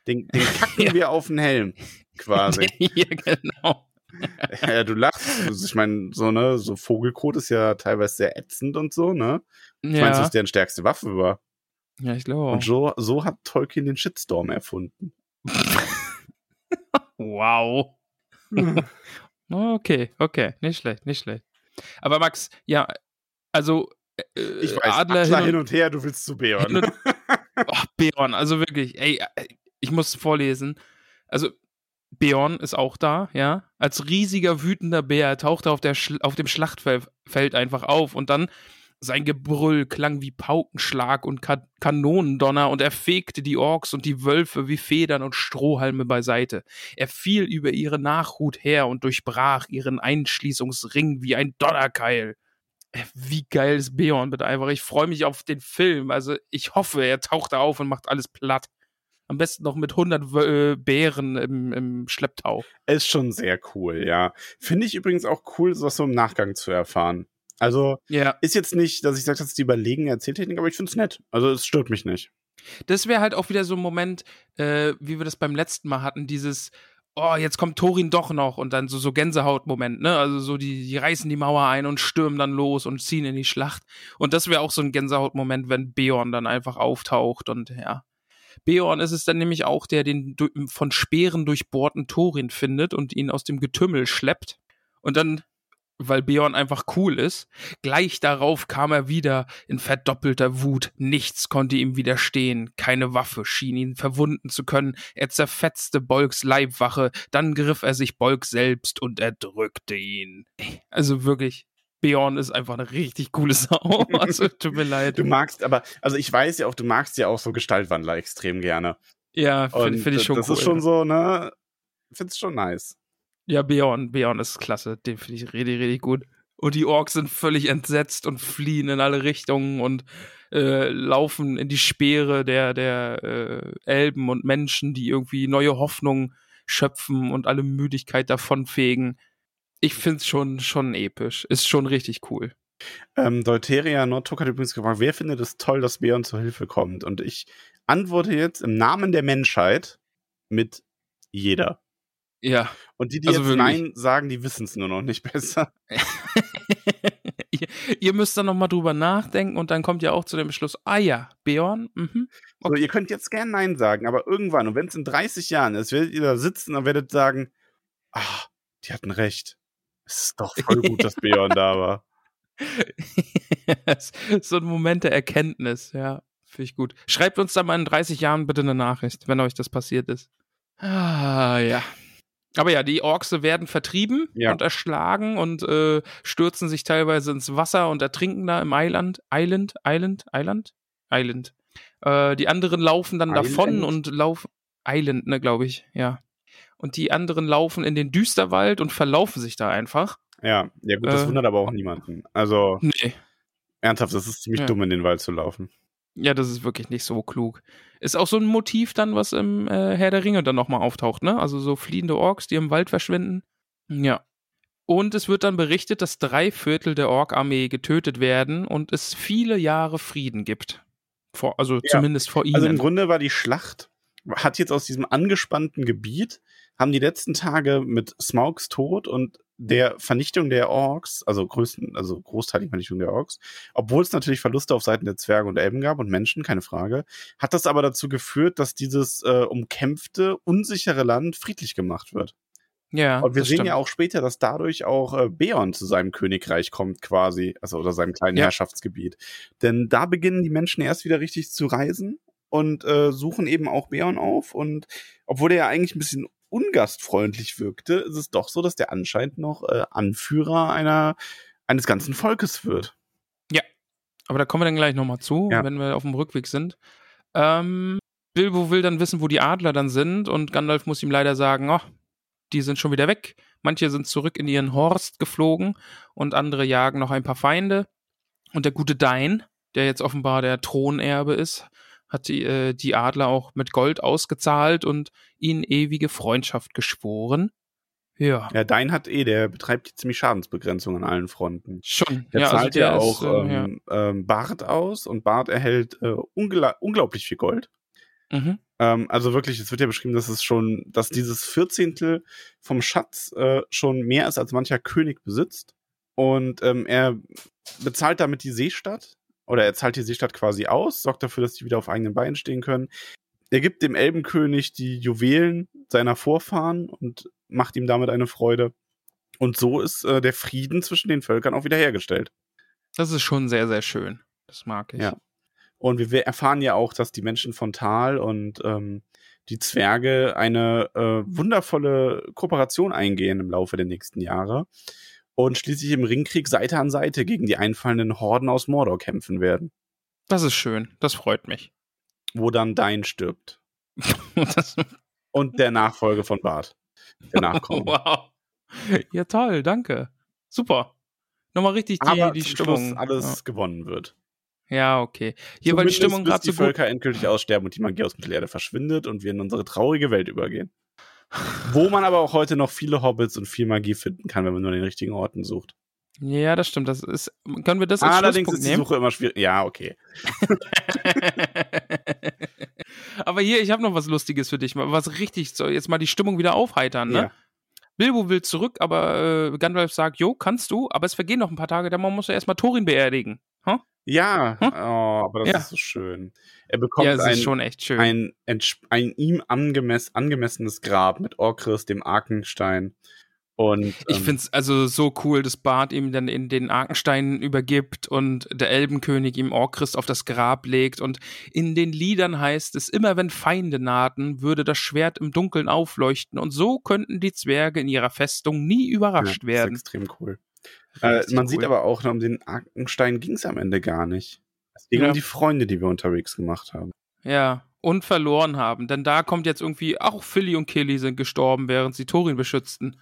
Den, den (laughs) kacken Ja. wir auf den Helm. Quasi. (laughs) ja, genau. (laughs) ja, du lachst. Also ich meine, so, ne, so Vogelkot ist ja teilweise sehr ätzend und so, ne? Ich Ja, meinst, dass deren stärkste Waffe war. ja, ich glaube. Und so, so hat Tolkien den Shitstorm erfunden. Wow. (laughs) Okay, okay, nicht schlecht, nicht schlecht. Aber Max, ja, also äh, Ich weiß, Adler, Adler hin und, her, du willst zu hin Beorn. und (laughs) oh, Beorn, also wirklich, ey, äh, ich muss vorlesen. Also Beorn ist auch da, ja, als riesiger wütender Bär taucht er auf, der Schl auf dem Schlachtfeld einfach auf und dann sein Gebrüll klang wie Paukenschlag und Ka Kanonendonner und er fegte die Orks und die Wölfe wie Federn und Strohhalme beiseite. Er fiel über ihre Nachhut her und durchbrach ihren Einschließungsring wie ein Donnerkeil. Äh, Wie geil ist Beorn bitte einfach. Ich freue mich auf den Film. Also ich hoffe, er taucht da auf und macht alles platt. Am besten noch mit 100 Wö- äh, Bären im, im Schlepptau. Ist schon sehr cool, ja. Finde ich übrigens auch cool, sowas so im Nachgang zu erfahren. Also, Ja. ist jetzt nicht, dass ich sage, das ist die überlegene Erzähltechnik, aber ich finde es nett. Also, es stört mich nicht. Das wäre halt auch wieder so ein Moment, äh, wie wir das beim letzten Mal hatten, dieses, oh, jetzt kommt Thorin doch noch und dann so, so Gänsehautmoment, ne? Also so, die, die reißen die Mauer ein und stürmen dann los und ziehen in die Schlacht. Und das wäre auch so ein Gänsehautmoment, wenn Beorn dann einfach auftaucht und ja. Beorn ist es dann nämlich auch, der den von Speeren durchbohrten Thorin findet und ihn aus dem Getümmel schleppt. Und dann weil Beorn einfach cool ist. Gleich darauf kam er wieder in verdoppelter Wut. Nichts konnte ihm widerstehen. Keine Waffe schien ihn verwunden zu können. Er zerfetzte Bolks Leibwache. Dann griff er sich Bolk selbst und erdrückte ihn. Also wirklich. Beorn ist einfach eine richtig coole Sau. (laughs) Also tut mir leid. Du magst aber, also ich weiß ja auch, du magst ja auch so Gestaltwandler extrem gerne. Ja, finde find ich schon das cool. Das ist schon so, ne? Find's schon nice. Ja, Beorn, Beorn ist klasse. Den finde ich richtig, richtig gut. Und die Orks sind völlig entsetzt und fliehen in alle Richtungen und äh, laufen in die Speere der, der äh, Elben und Menschen, die irgendwie neue Hoffnung schöpfen und alle Müdigkeit davonfegen. Ich finde es schon, schon episch. Ist schon richtig cool. Ähm, Deuteria Nordtok hat übrigens gefragt, wer findet es toll, dass Beorn zur Hilfe kommt? Und ich antworte jetzt im Namen der Menschheit mit jeder. Ja. Und die, die also jetzt. Nein sagen, die wissen es nur noch nicht (laughs) besser. (laughs) ihr, ihr müsst dann nochmal drüber nachdenken und dann kommt ihr auch zu dem Schluss, ah ja, Beorn, mhm. So, ihr könnt jetzt gern Nein sagen, aber irgendwann, und wenn es in 30 Jahren ist, werdet ihr da sitzen und werdet sagen, ah, die hatten recht. Es ist doch voll gut, dass (laughs) Beorn da war. so ein Moment der Erkenntnis, ja, finde ich gut. Schreibt uns da mal in 30 Jahren bitte eine Nachricht, wenn euch das passiert ist. Ah, ja. Aber ja, die Orks werden vertrieben Ja. und erschlagen und äh, stürzen sich teilweise ins Wasser und ertrinken da im Island. Island? Island? Island? Island. Äh, die anderen laufen dann davon Island? und laufen. Island, ne, glaube ich, ja. Und die anderen laufen in den Düsterwald und verlaufen sich da einfach. Ja, ja gut, das Äh. wundert aber auch niemanden. Also, Nee. ernsthaft, das ist ziemlich Ja. dumm, in den Wald zu laufen. Ja, das ist wirklich nicht so klug. Ist auch so ein Motiv dann, was im äh, Herr der Ringe dann nochmal auftaucht, ne? Also so fliehende Orks, die im Wald verschwinden. Ja. Und es wird dann berichtet, dass drei Viertel der Ork-Armee getötet werden und es viele Jahre Frieden gibt. Vor, also Ja. zumindest vor ihnen. Also im Grunde war die Schlacht, hat jetzt aus diesem angespannten Gebiet, haben die letzten Tage mit Smaugs Tod und der Vernichtung der Orks, also größten, also großteiligen Vernichtung der Orks, obwohl es natürlich Verluste auf Seiten der Zwerge und Elben gab und Menschen, keine Frage, hat das aber dazu geführt, dass dieses äh, umkämpfte, unsichere Land friedlich gemacht wird. ja, Und wir sehen stimmt. ja auch später, dass dadurch auch äh, Beorn zu seinem Königreich kommt, quasi, also oder seinem kleinen Ja. Herrschaftsgebiet. Denn da beginnen die Menschen erst wieder richtig zu reisen und äh, suchen eben auch Beorn auf. Und obwohl er ja eigentlich ein bisschen ungastfreundlich wirkte, ist es doch so, dass der anscheinend noch äh, Anführer einer eines ganzen Volkes wird. Aber da kommen wir dann gleich nochmal zu, Ja. wenn wir auf dem Rückweg sind. Ähm, Bilbo will dann wissen, wo die Adler dann sind und Gandalf muss ihm leider sagen, oh, die sind schon wieder weg. Manche sind zurück in ihren Horst geflogen und andere jagen noch ein paar Feinde. Und der gute Dain, der jetzt offenbar der Thronerbe ist, hat die, äh, die Adler auch mit Gold ausgezahlt und ihnen ewige Freundschaft geschworen. Ja, Ja, Dein hat eh, der betreibt ziemlich Schadensbegrenzung an allen Fronten. schon. Der ja, zahlt also der ja ist, auch äh, ja. ähm, ähm, Bart aus und Bart erhält äh, ungla unglaublich viel Gold. Mhm. Ähm, also wirklich, es wird ja beschrieben, dass es schon, dass dieses Vierzehntel vom Schatz äh, schon mehr ist, als mancher König besitzt. Und ähm, er bezahlt damit die Seestadt oder er zahlt die Seestadt quasi aus, sorgt dafür, dass die wieder auf eigenen Beinen stehen können. Er gibt dem Elbenkönig die Juwelen seiner Vorfahren und macht ihm damit eine Freude. Und so ist äh, der Frieden zwischen den Völkern auch wiederhergestellt. Das ist schon sehr, sehr schön. Das mag ich. Ja. Und wir- wir erfahren ja auch, dass die Menschen von Tal und ähm, die Zwerge eine äh, wundervolle Kooperation eingehen im Laufe der nächsten Jahre und schließlich im Ringkrieg Seite an Seite gegen die einfallenden Horden aus Mordor kämpfen werden, Das ist schön. Das freut mich. (laughs) wo dann Dein stirbt. Und der Nachfolge von Bart. Der Nachkommen. (laughs) wow. Ja, toll. Danke. Super. Nochmal richtig die, Aber die Stimmung. Schluss alles gewonnen wird. Ja. ja, okay. Hier, weil die Stimmung gerade die so gut. Völker endgültig aussterben und die Magie aus Mittelerde verschwindet und wir in unsere traurige Welt übergehen. Wo man aber auch heute noch viele Hobbits und viel Magie finden kann, wenn man nur an den richtigen Orten sucht. Ja, das stimmt. Das ist, können wir das als Allerdings ist die nehmen? Suche immer schwierig. Ja, okay. (laughs) Aber hier, ich habe noch was Lustiges für dich, was richtig, so jetzt mal die Stimmung wieder aufheitern, ne? Ja. Bilbo will zurück, aber äh, Gandalf sagt, jo, kannst du, aber es vergehen noch ein paar Tage, dann muss er erstmal Thorin beerdigen. Huh? Ja, Hm? oh, aber das Ja. ist so schön. Er bekommt Ja, es ein, ein, ein ihm angemess angemessenes Grab mit Orkris, dem Arkenstein. Und Ich ähm, find's also so cool, dass Bart ihm dann in den Arkenstein übergibt und der Elbenkönig ihm Orchrist auf das Grab legt und in den Liedern heißt es, immer wenn Feinde nahten, würde das Schwert im Dunkeln aufleuchten und so könnten die Zwerge in ihrer Festung nie überrascht ja, werden. Das ist extrem cool. Äh, man cool. sieht aber auch, um den Arkenstein ging es am Ende gar nicht. Es ging Ja. um die Freunde, die wir unterwegs gemacht haben. Ja, und verloren haben, denn da kommt jetzt irgendwie, auch Philly und Killy sind gestorben, während sie Thorin beschützten.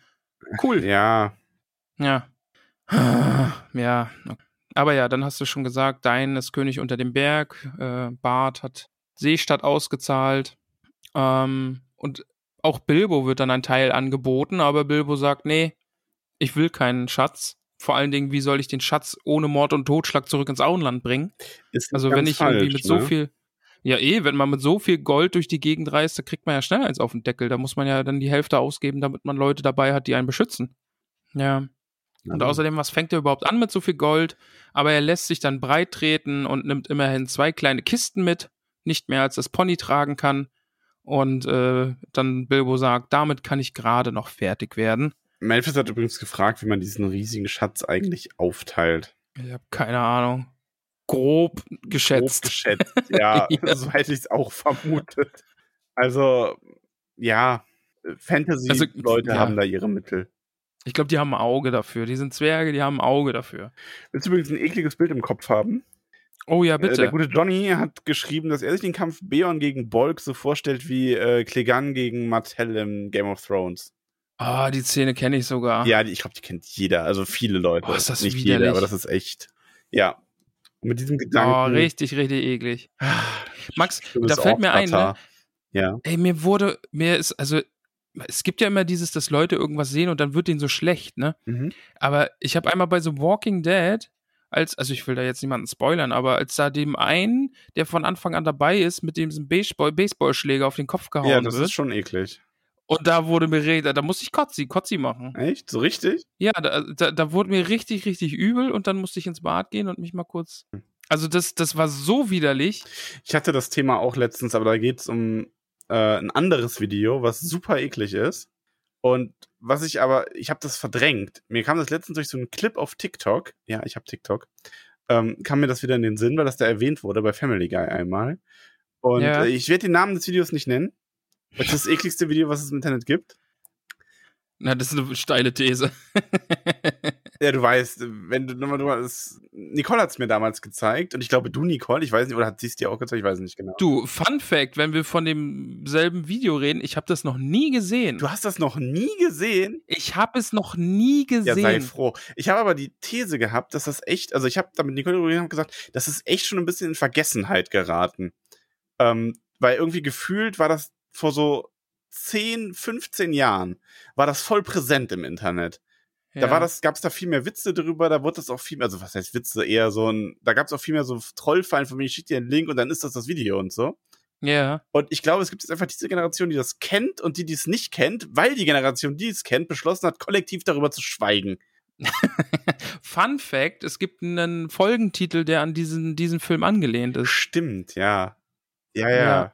Cool. Ja, Ja. (sighs) Ja. Aber ja, dann hast du schon gesagt, Dein ist König unter dem Berg. Äh, Bart hat Seestadt ausgezahlt. Ähm, und auch Bilbo wird dann ein Teil angeboten, aber Bilbo sagt, nee, ich will keinen Schatz. Vor allen Dingen, wie soll ich den Schatz ohne Mord und Totschlag zurück ins Auenland bringen? Also wenn ich irgendwie falsch, mit so ne? viel, ja eh, wenn man mit so viel Gold durch die Gegend reist, da kriegt man ja schnell eins auf den Deckel. Da muss man ja dann die Hälfte ausgeben, damit man Leute dabei hat, die einen beschützen. Ja. Und außerdem, was fängt er überhaupt an mit so viel Gold? Aber er lässt sich dann breit treten und nimmt immerhin zwei kleine Kisten mit, nicht mehr als das Pony tragen kann. Und äh, dann Bilbo sagt, damit kann ich gerade noch fertig werden. Memphis hat übrigens gefragt, wie man diesen riesigen Schatz eigentlich aufteilt. Ich habe keine Ahnung. Grob geschätzt. Grob geschätzt, ja, Ja. (laughs) (laughs) so hätte ich es auch vermutet. Also, ja, Fantasy-Leute ja. haben da ihre Mittel. Ich glaube, die haben ein Auge dafür. Die sind Zwerge, die haben ein Auge dafür. Willst du übrigens ein ekliges Bild im Kopf haben? Oh ja, Äh, der bitte. gute Johnny hat geschrieben, dass er sich den Kampf Beorn gegen Bolg so vorstellt wie äh, Clegane gegen Martell im Game of Thrones. Ah, die Szene kenne ich sogar. Ja, die, ich glaube, die kennt jeder, also viele Leute. Oh, ist das Nicht widerlich. jeder, aber das ist echt. Ja. Und mit diesem Gedanken. Oh, richtig, richtig eklig. Max, schönes da fällt mir ein, ne? Ja. Ey, mir wurde, mir ist, also, es gibt ja immer dieses, dass Leute irgendwas sehen und dann wird denen so schlecht, ne? Mhm. Aber ich habe einmal bei The Walking Dead, als, also ich will da jetzt niemanden spoilern, aber als da dem einen, der von Anfang an dabei ist, mit dem Baseball, Baseballschläger auf den Kopf gehauen Ja, das wird. ist schon eklig. Und da wurde mir, re- da, musste ich Kotzi, Kotzi machen. Echt? So richtig? Ja, da, da, da wurde mir richtig, richtig übel und dann musste ich ins Bad gehen und mich mal kurz. Also das, das war so widerlich. Ich hatte das Thema auch letztens, aber da geht es um äh, ein anderes Video, was super eklig ist. Und was ich aber, ich habe das verdrängt. Mir kam das letztens durch so einen Clip auf TikTok. Ja, ich habe TikTok. Ähm, kam mir das wieder in den Sinn, weil das da erwähnt wurde bei Family Guy einmal. Und Ja. äh, ich werde den Namen des Videos nicht nennen. Das ist das ekligste Video, was es im Internet gibt. Na, das ist eine steile These. (laughs) Ja, du weißt, wenn du nochmal drüber. Nicole hat es mir damals gezeigt und ich glaube, du, Nicole, ich weiß nicht, oder hat sie es dir auch gezeigt, ich weiß nicht genau. Du, Fun Fact, wenn wir von demselben Video reden, ich habe das noch nie gesehen. Du hast das noch nie gesehen? Ich habe es noch nie Ja, gesehen. sei froh. Ich habe aber die These gehabt, dass das echt, also ich habe da mit Nicole darüber hab gesagt, das ist echt schon ein bisschen in Vergessenheit geraten. Ähm, weil irgendwie gefühlt war das vor so 10, 15 Jahren, war das voll präsent im Internet. Da Ja. war das, gab es da viel mehr Witze drüber, da wurde das auch viel mehr, also was heißt Witze, eher so ein, da gab es auch viel mehr so Trollfallen von mir, ich schicke dir einen Link und dann ist das das Video und so. Ja. Und ich glaube, es gibt jetzt einfach diese Generation, die das kennt und die, die es nicht kennt, weil die Generation, die es kennt, beschlossen hat, kollektiv darüber zu schweigen. (laughs) Fun Fact, es gibt einen Folgentitel, der an diesen, diesen Film angelehnt ist. Stimmt, ja. Ja, ja. Ja,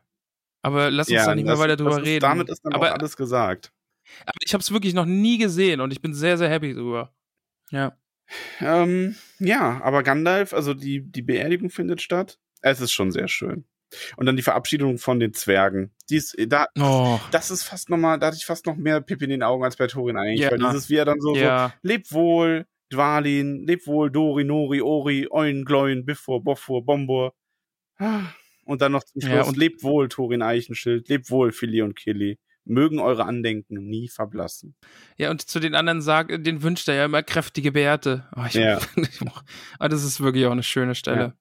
Aber lass uns ja, da nicht mehr weiter drüber ist, reden. Damit ist dann aber, auch alles gesagt. aber ich habe es wirklich noch nie gesehen und ich bin sehr, sehr happy drüber. Ja. Ähm, ja, aber Gandalf, also die, die Beerdigung findet statt. Es ist schon sehr schön. Und dann die Verabschiedung von den Zwergen. Die ist, da, Oh, das ist fast noch mal, da hatte ich fast noch mehr Pipi in den Augen als bei Thorin eigentlich. Ja. Weil dieses, wie er dann so, ja. so leb wohl, Dwalin, leb wohl, Dori, Nori, Ori, Oin, Gloin, Biffur, Boffur, Bombur. Ah, Und dann noch zum Ja, Schluss, und- lebt wohl, Thorin Eichenschild, lebt wohl, Philly und Killy. Mögen eure Andenken nie verblassen. Ja, und zu den anderen sagt, den wünscht er ja immer kräftige Bärte. Oh, ich, Ja. (laughs) ah, das ist wirklich auch eine schöne Stelle. Ja.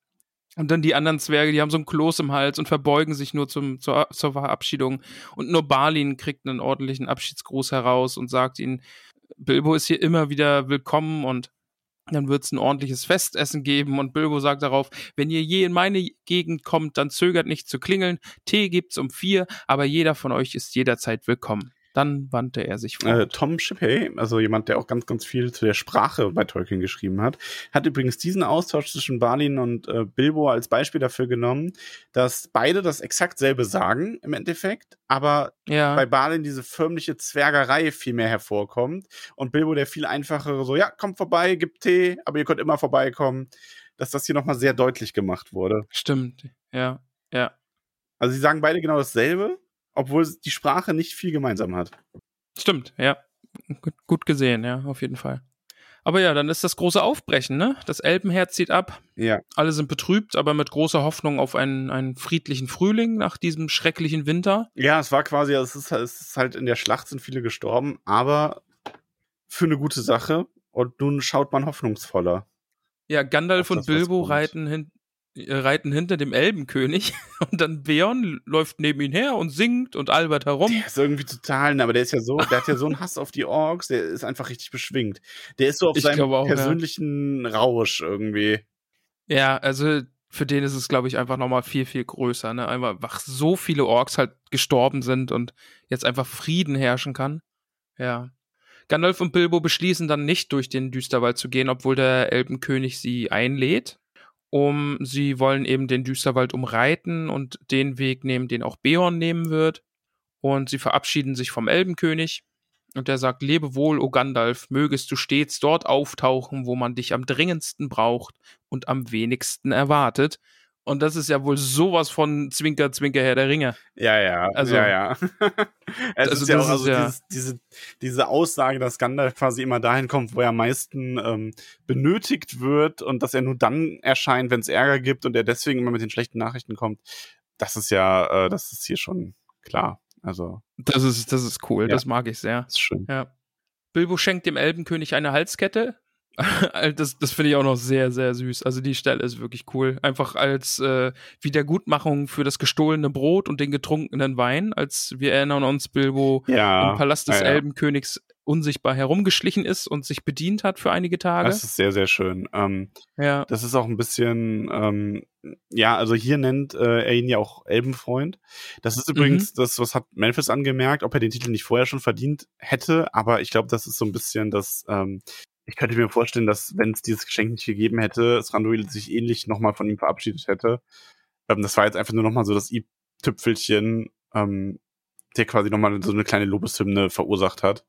Und dann die anderen Zwerge, die haben so ein Kloß im Hals und verbeugen sich nur zum, zur, zur Verabschiedung. Und nur Balin kriegt einen ordentlichen Abschiedsgruß heraus und sagt ihnen, Bilbo ist hier immer wieder willkommen und Dann wird's ein ordentliches Festessen geben und Bilbo sagt darauf, wenn ihr je in meine Gegend kommt, dann zögert nicht zu klingeln. Tee gibt's um vier, aber jeder von euch ist jederzeit willkommen. Dann wandte er sich Äh, fort. Tom Shippey, also jemand, der auch ganz, ganz viel zu der Sprache bei Tolkien geschrieben hat, hat übrigens diesen Austausch zwischen Balin und äh, Bilbo als Beispiel dafür genommen, dass beide das exakt selbe sagen im Endeffekt, aber ja. bei Balin diese förmliche Zwergerei viel mehr hervorkommt und Bilbo der viel einfachere so, ja, kommt vorbei, gibt Tee, aber ihr könnt immer vorbeikommen, dass das hier nochmal sehr deutlich gemacht wurde. Stimmt. Ja. Ja. Also sie sagen beide genau dasselbe, obwohl die Sprache nicht viel gemeinsam hat. Stimmt, ja. Gut, gut gesehen, ja, auf jeden Fall. Aber ja, dann ist das große Aufbrechen, ne? Das Elbenherz zieht ab. Ja. Alle sind betrübt, aber mit großer Hoffnung auf einen, einen friedlichen Frühling nach diesem schrecklichen Winter. Ja, es war quasi, es ist, es ist halt in der Schlacht sind viele gestorben, aber für eine gute Sache. Und nun schaut man hoffnungsvoller. Ja, Gandalf und Bilbo reiten, hin, reiten hinter dem Elbenkönig (laughs) und dann Beorn läuft neben ihn her und singt und albert herum. Der ist irgendwie total, aber der ist ja so, der hat ja so einen Hass auf die Orks, der ist einfach richtig beschwingt. Der ist so auf Ich seinem auch, ja. persönlichen Rausch irgendwie. Ja, also für den ist es, glaube ich, einfach nochmal viel, viel größer, ne? Einfach so viele Orks halt gestorben sind und jetzt einfach Frieden herrschen kann. Ja. Gandalf und Bilbo beschließen dann nicht durch den Düsterwald zu gehen, obwohl der Elbenkönig sie einlädt. Um, sie wollen eben den Düsterwald umreiten und den Weg nehmen, den auch Beorn nehmen wird. Und sie verabschieden sich vom Elbenkönig. Und der sagt, lebe wohl, o Gandalf, mögest du stets dort auftauchen, wo man dich am dringendsten braucht und am wenigsten erwartet. Und das ist ja wohl sowas von Zwinker, Zwinker, Herr der Ringe. Ja, ja, Also- ja, ja. (laughs) es Also ist ja das auch also ja- Dieses, diese, diese Aussage, dass Gandalf quasi immer dahin kommt, wo er am meisten ähm, benötigt wird und dass er nur dann erscheint, wenn es Ärger gibt und er deswegen immer mit den schlechten Nachrichten kommt. Das ist ja, äh, das ist hier schon klar. Also, Das ist, das ist cool, Ja. das mag ich sehr. ist schön. Ja. Bilbo schenkt dem Elbenkönig eine Halskette. Das das finde ich auch noch sehr, sehr süß. Also die Stelle ist wirklich cool. Einfach als äh, Wiedergutmachung für das gestohlene Brot und den getrunkenen Wein, als wir erinnern uns, Bilbo Ja. im Palast des ja, ja. Elbenkönigs unsichtbar herumgeschlichen ist und sich bedient hat für einige Tage. Das ist sehr, sehr schön. Ähm, ja. Das ist auch ein bisschen, ähm, ja, also hier nennt äh, er ihn ja auch Elbenfreund. Das ist übrigens das, was hat Memphis angemerkt, ob er den Titel nicht vorher schon verdient hätte, aber ich glaube, das ist so ein bisschen das, ähm, ich könnte mir vorstellen, dass wenn es dieses Geschenk nicht gegeben hätte, Thranduil sich ähnlich nochmal von ihm verabschiedet hätte. Ähm, das war jetzt einfach nur nochmal so das i-Tüpfelchen, ähm, der quasi nochmal so eine kleine Lobeshymne verursacht hat,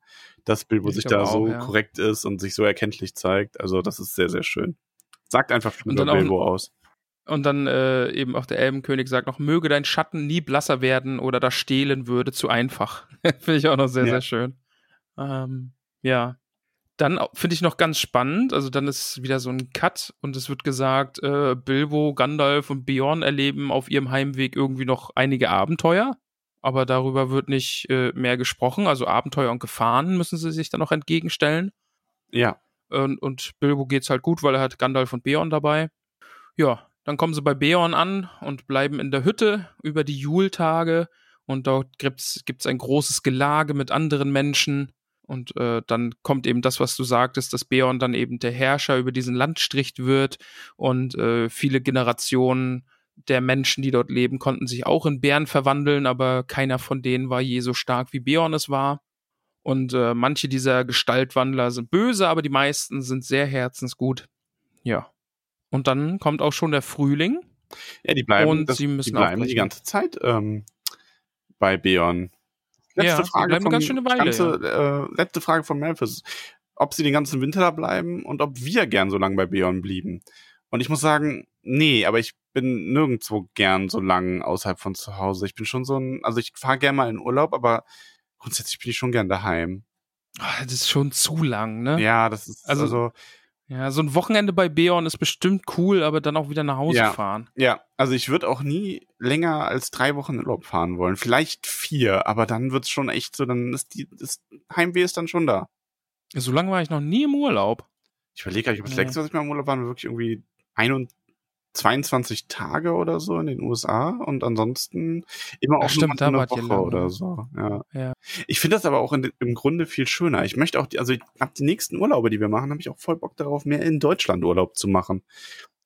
dass Bilbo Ich sich da so auch, ja. korrekt ist und sich so erkenntlich zeigt. Also das ist sehr, sehr schön. Sagt einfach viel über auch- Bilbo aus. Und dann äh, eben auch der Elbenkönig sagt noch, möge dein Schatten nie blasser werden oder das Stehlen würde zu einfach. (laughs) finde ich auch noch sehr, Ja. sehr schön. Ähm, ja. Dann finde ich noch ganz spannend, also dann ist wieder so ein Cut und es wird gesagt, äh, Bilbo, Gandalf und Beorn erleben auf ihrem Heimweg irgendwie noch einige Abenteuer, aber darüber wird nicht äh, mehr gesprochen. Also Abenteuer und Gefahren müssen sie sich dann noch entgegenstellen. Ja. Und, und Bilbo geht's halt gut, weil er hat Gandalf und Beorn dabei. Ja, dann kommen sie bei Beorn an und bleiben in der Hütte über die Jultage. Und dort gibt's, gibt's ein großes Gelage mit anderen Menschen. Und äh, dann kommt eben das, was du sagtest, dass Beorn dann eben der Herrscher über diesen Landstrich wird. Und äh, viele Generationen der Menschen, die dort leben, konnten sich auch in Bären verwandeln, aber keiner von denen war je so stark wie Beorn es war. Und äh, manche dieser Gestaltwandler sind böse, aber die meisten sind sehr herzensgut. Ja. Und dann kommt auch schon der Frühling. Ja, die bleiben, Und das, sie müssen die bleiben die ganze Zeit ähm, bei Beorn. Ja, die bleiben eine ganz schöne Weile, Ganze, äh, letzte Frage von Memphis. Ob sie den ganzen Winter da bleiben und ob wir gern so lange bei Beorn blieben. Und ich muss sagen, nee, aber ich bin nirgendwo gern so lang außerhalb von zu Hause. Ich bin schon so ein, also ich fahre gern mal in Urlaub, aber grundsätzlich bin ich schon gern daheim. Ah, Das ist schon zu lang, ne? Ja, das ist Also- also, Ja, so ein Wochenende bei Beorn ist bestimmt cool, aber dann auch wieder nach Hause Ja. fahren. ja, also ich würde auch nie länger als drei Wochen in Urlaub fahren wollen. Vielleicht vier, aber dann wird's schon echt so, dann ist die, das Heimweh ist dann schon da. So lange war ich noch nie im Urlaub. Ich überlege, ich das Nee. letzte, was ich mal im Urlaub war, war wirklich irgendwie 21, 22 Tage oder so in den USA und ansonsten immer auch stimmt, da eine Woche lang, oder ja. so. Ja. Ja. Ich finde das aber auch in, im Grunde viel schöner. Ich möchte auch, die, also ab die nächsten Urlaube, die wir machen, habe ich auch voll Bock darauf, mehr in Deutschland Urlaub zu machen.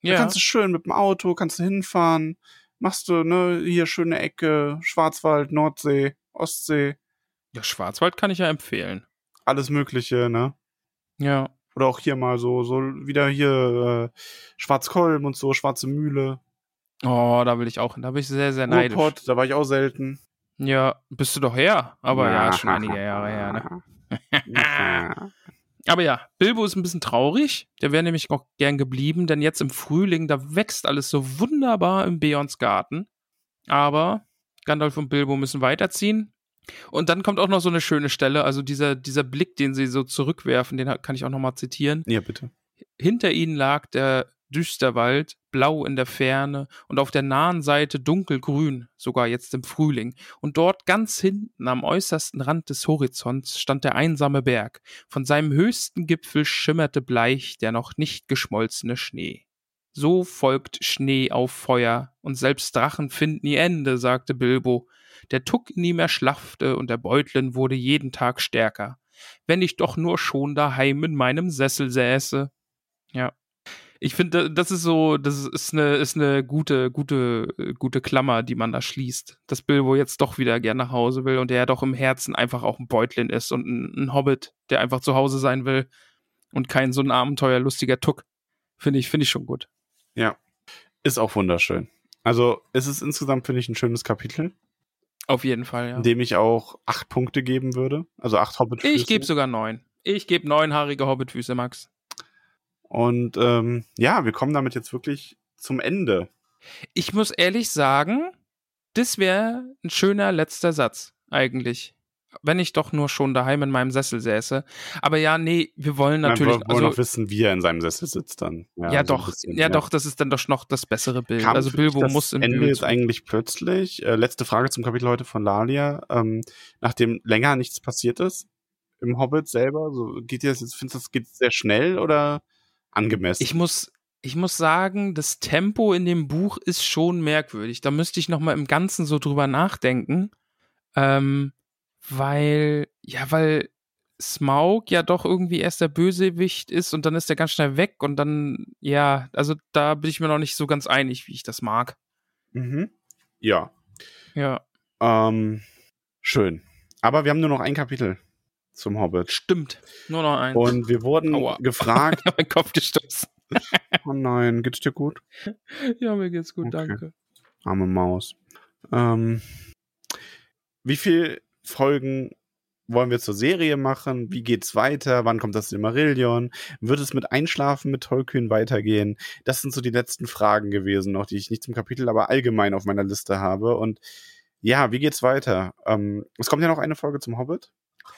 Da Ja. kannst du schön mit dem Auto, kannst du hinfahren, machst du, ne, hier schöne Ecke, Schwarzwald, Nordsee, Ostsee, ja, Schwarzwald kann ich ja empfehlen. alles Mögliche, ne? Ja. Oder auch hier mal so, so wieder hier äh, Schwarzkolm und so, Schwarze Mühle, Oh, da will ich auch hin. Da bin ich sehr, sehr neidisch. Ruhrpott, da war ich auch selten. Ja, bist du doch her. Aber ja, ist schon einige Jahre her, ne? ne? (laughs) Aber ja, Bilbo ist ein bisschen traurig. Der wäre nämlich auch gern geblieben, denn jetzt im Frühling, da wächst alles so wunderbar im Beons Garten. Aber Gandalf und Bilbo müssen weiterziehen. Und dann kommt auch noch so eine schöne Stelle, also dieser, dieser Blick, den sie so zurückwerfen, den kann ich auch nochmal zitieren. ja, bitte. Hinter ihnen lag der Düsterwald, blau in der Ferne und auf der nahen Seite dunkelgrün, sogar jetzt im Frühling. Und dort ganz hinten am äußersten Rand des Horizonts stand der einsame Berg. Von seinem höchsten Gipfel schimmerte bleich der noch nicht geschmolzene Schnee. So folgt Schnee auf Feuer, und selbst Drachen finden ihr Ende, sagte Bilbo. Der Tuck in ihm erschlaffte, und der Beutlin wurde jeden Tag stärker. Wenn ich doch nur schon daheim in meinem Sessel säße. Ja. Ich finde, das ist so, das ist eine, ist eine gute, gute, gute Klammer, die man da schließt. Dass Bilbo jetzt doch wieder gern nach Hause will und er doch im Herzen einfach auch ein Beutlin ist und ein, ein Hobbit, der einfach zu Hause sein will und kein so ein abenteuerlustiger Tuck. Finde ich, finde ich schon gut. Ja. Ist auch wunderschön. Also, es ist insgesamt, finde ich, ein schönes Kapitel, Auf jeden Fall, ja. dem ich auch acht Punkte geben würde. Also acht hobbit Ich gebe sogar neun. Ich gebe neunhaarige Hobbitfüße, Max. Und ähm, ja, wir kommen damit jetzt wirklich zum Ende. Ich muss ehrlich sagen, das wäre ein schöner letzter Satz, eigentlich. Wenn ich doch nur schon daheim in meinem Sessel säße. Aber ja, nee, wir wollen natürlich. wir wollen also, noch wissen, wie er in seinem Sessel sitzt dann. ja, so ein doch, bisschen, ja, doch, das ist dann doch noch das bessere Bild. Kam also Bilbo das muss im Ende Bild. jetzt eigentlich plötzlich. Äh, letzte Frage zum Kapitel heute von Lalia. Ähm, nachdem länger nichts passiert ist im Hobbit selber, so geht dir das jetzt, findest du das geht sehr schnell oder angemessen? Ich muss, ich muss sagen, das Tempo in dem Buch ist schon merkwürdig. Da müsste ich noch mal im Ganzen so drüber nachdenken, ähm, weil ja, weil Smaug ja doch irgendwie erst der Bösewicht ist und dann ist er ganz schnell weg und dann ja, also da bin ich mir noch nicht so ganz einig, wie ich das mag. mhm. Ja, Ja, ähm, schön. Aber wir haben nur noch ein Kapitel zum Hobbit. stimmt. Nur noch eins. Und wir wurden Aua. gefragt, (laughs) meinen Kopf gestoßen. (laughs) oh nein, geht's dir gut? Ja, mir geht's gut, Okay. danke. Arme Maus. Ähm, wie viel Folgen wollen wir zur Serie machen? Wie geht's weiter? Wann kommt das Silmarillion? Wird es mit Einschlafen mit Tolkien weitergehen? Das sind so die letzten Fragen gewesen, noch die ich nicht zum Kapitel, aber allgemein auf meiner Liste habe. Und ja, wie geht's weiter? Ähm, es kommt ja noch eine Folge zum Hobbit.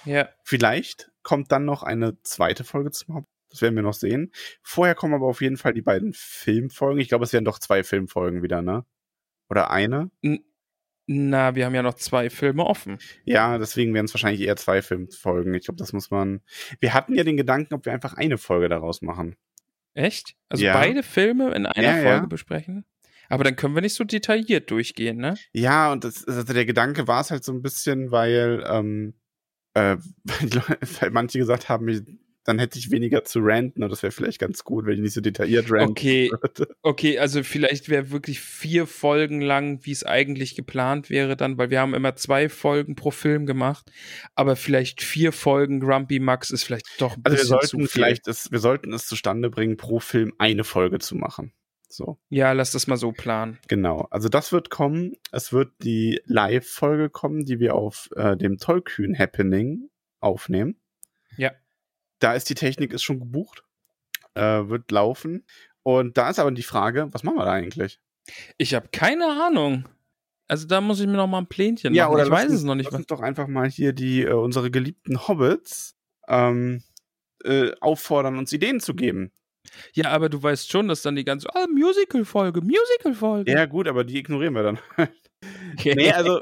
Ja. Vielleicht kommt dann noch eine zweite Folge zum Hobbit. Das werden wir noch sehen. Vorher kommen aber auf jeden Fall die beiden Filmfolgen. Ich glaube, es werden doch zwei Filmfolgen wieder, ne? Oder eine? Na, wir haben ja noch zwei Filme offen. Ja, deswegen werden es wahrscheinlich eher zwei Filmfolgen. Ich glaube, das muss man. Wir hatten ja den Gedanken, ob wir einfach eine Folge daraus machen. Echt? Also Ja. beide Filme in einer Ja, Folge ja. besprechen? Aber dann können wir nicht so detailliert durchgehen, ne? Ja, und das, also der Gedanke war es halt so ein bisschen, weil, ähm, äh, (laughs) weil, manche gesagt haben, ich- dann hätte ich weniger zu ranten und das wäre vielleicht ganz gut, wenn ich nicht so detailliert ranten Okay. würde. (laughs) Okay, also vielleicht wäre wirklich vier Folgen lang, wie es eigentlich geplant wäre dann, weil wir haben immer zwei Folgen pro Film gemacht, aber vielleicht vier Folgen Grumpy Max ist vielleicht doch ein Also wir bisschen zu sollten viel. vielleicht es, wir sollten es zustande bringen, pro Film eine Folge zu machen. So. Ja, lass das mal so planen. Genau, also das wird kommen. Es wird die Live-Folge kommen, die wir auf äh, dem Tollkühn Happening aufnehmen. Ja. Da ist die Technik ist schon gebucht, äh, wird laufen. Und da ist aber die Frage, was machen wir da eigentlich? Ich habe keine Ahnung. Also da muss ich mir noch mal ein Plänchen machen. ich lass weiß uns, es noch nicht. Lass uns doch einfach mal hier die äh, unsere geliebten Hobbits ähm, äh, auffordern, uns Ideen zu geben. Ja, aber du weißt schon, dass dann die ganze ah, Musical-Folge, Musical-Folge. Ja gut, aber die ignorieren wir dann. (laughs) nee, also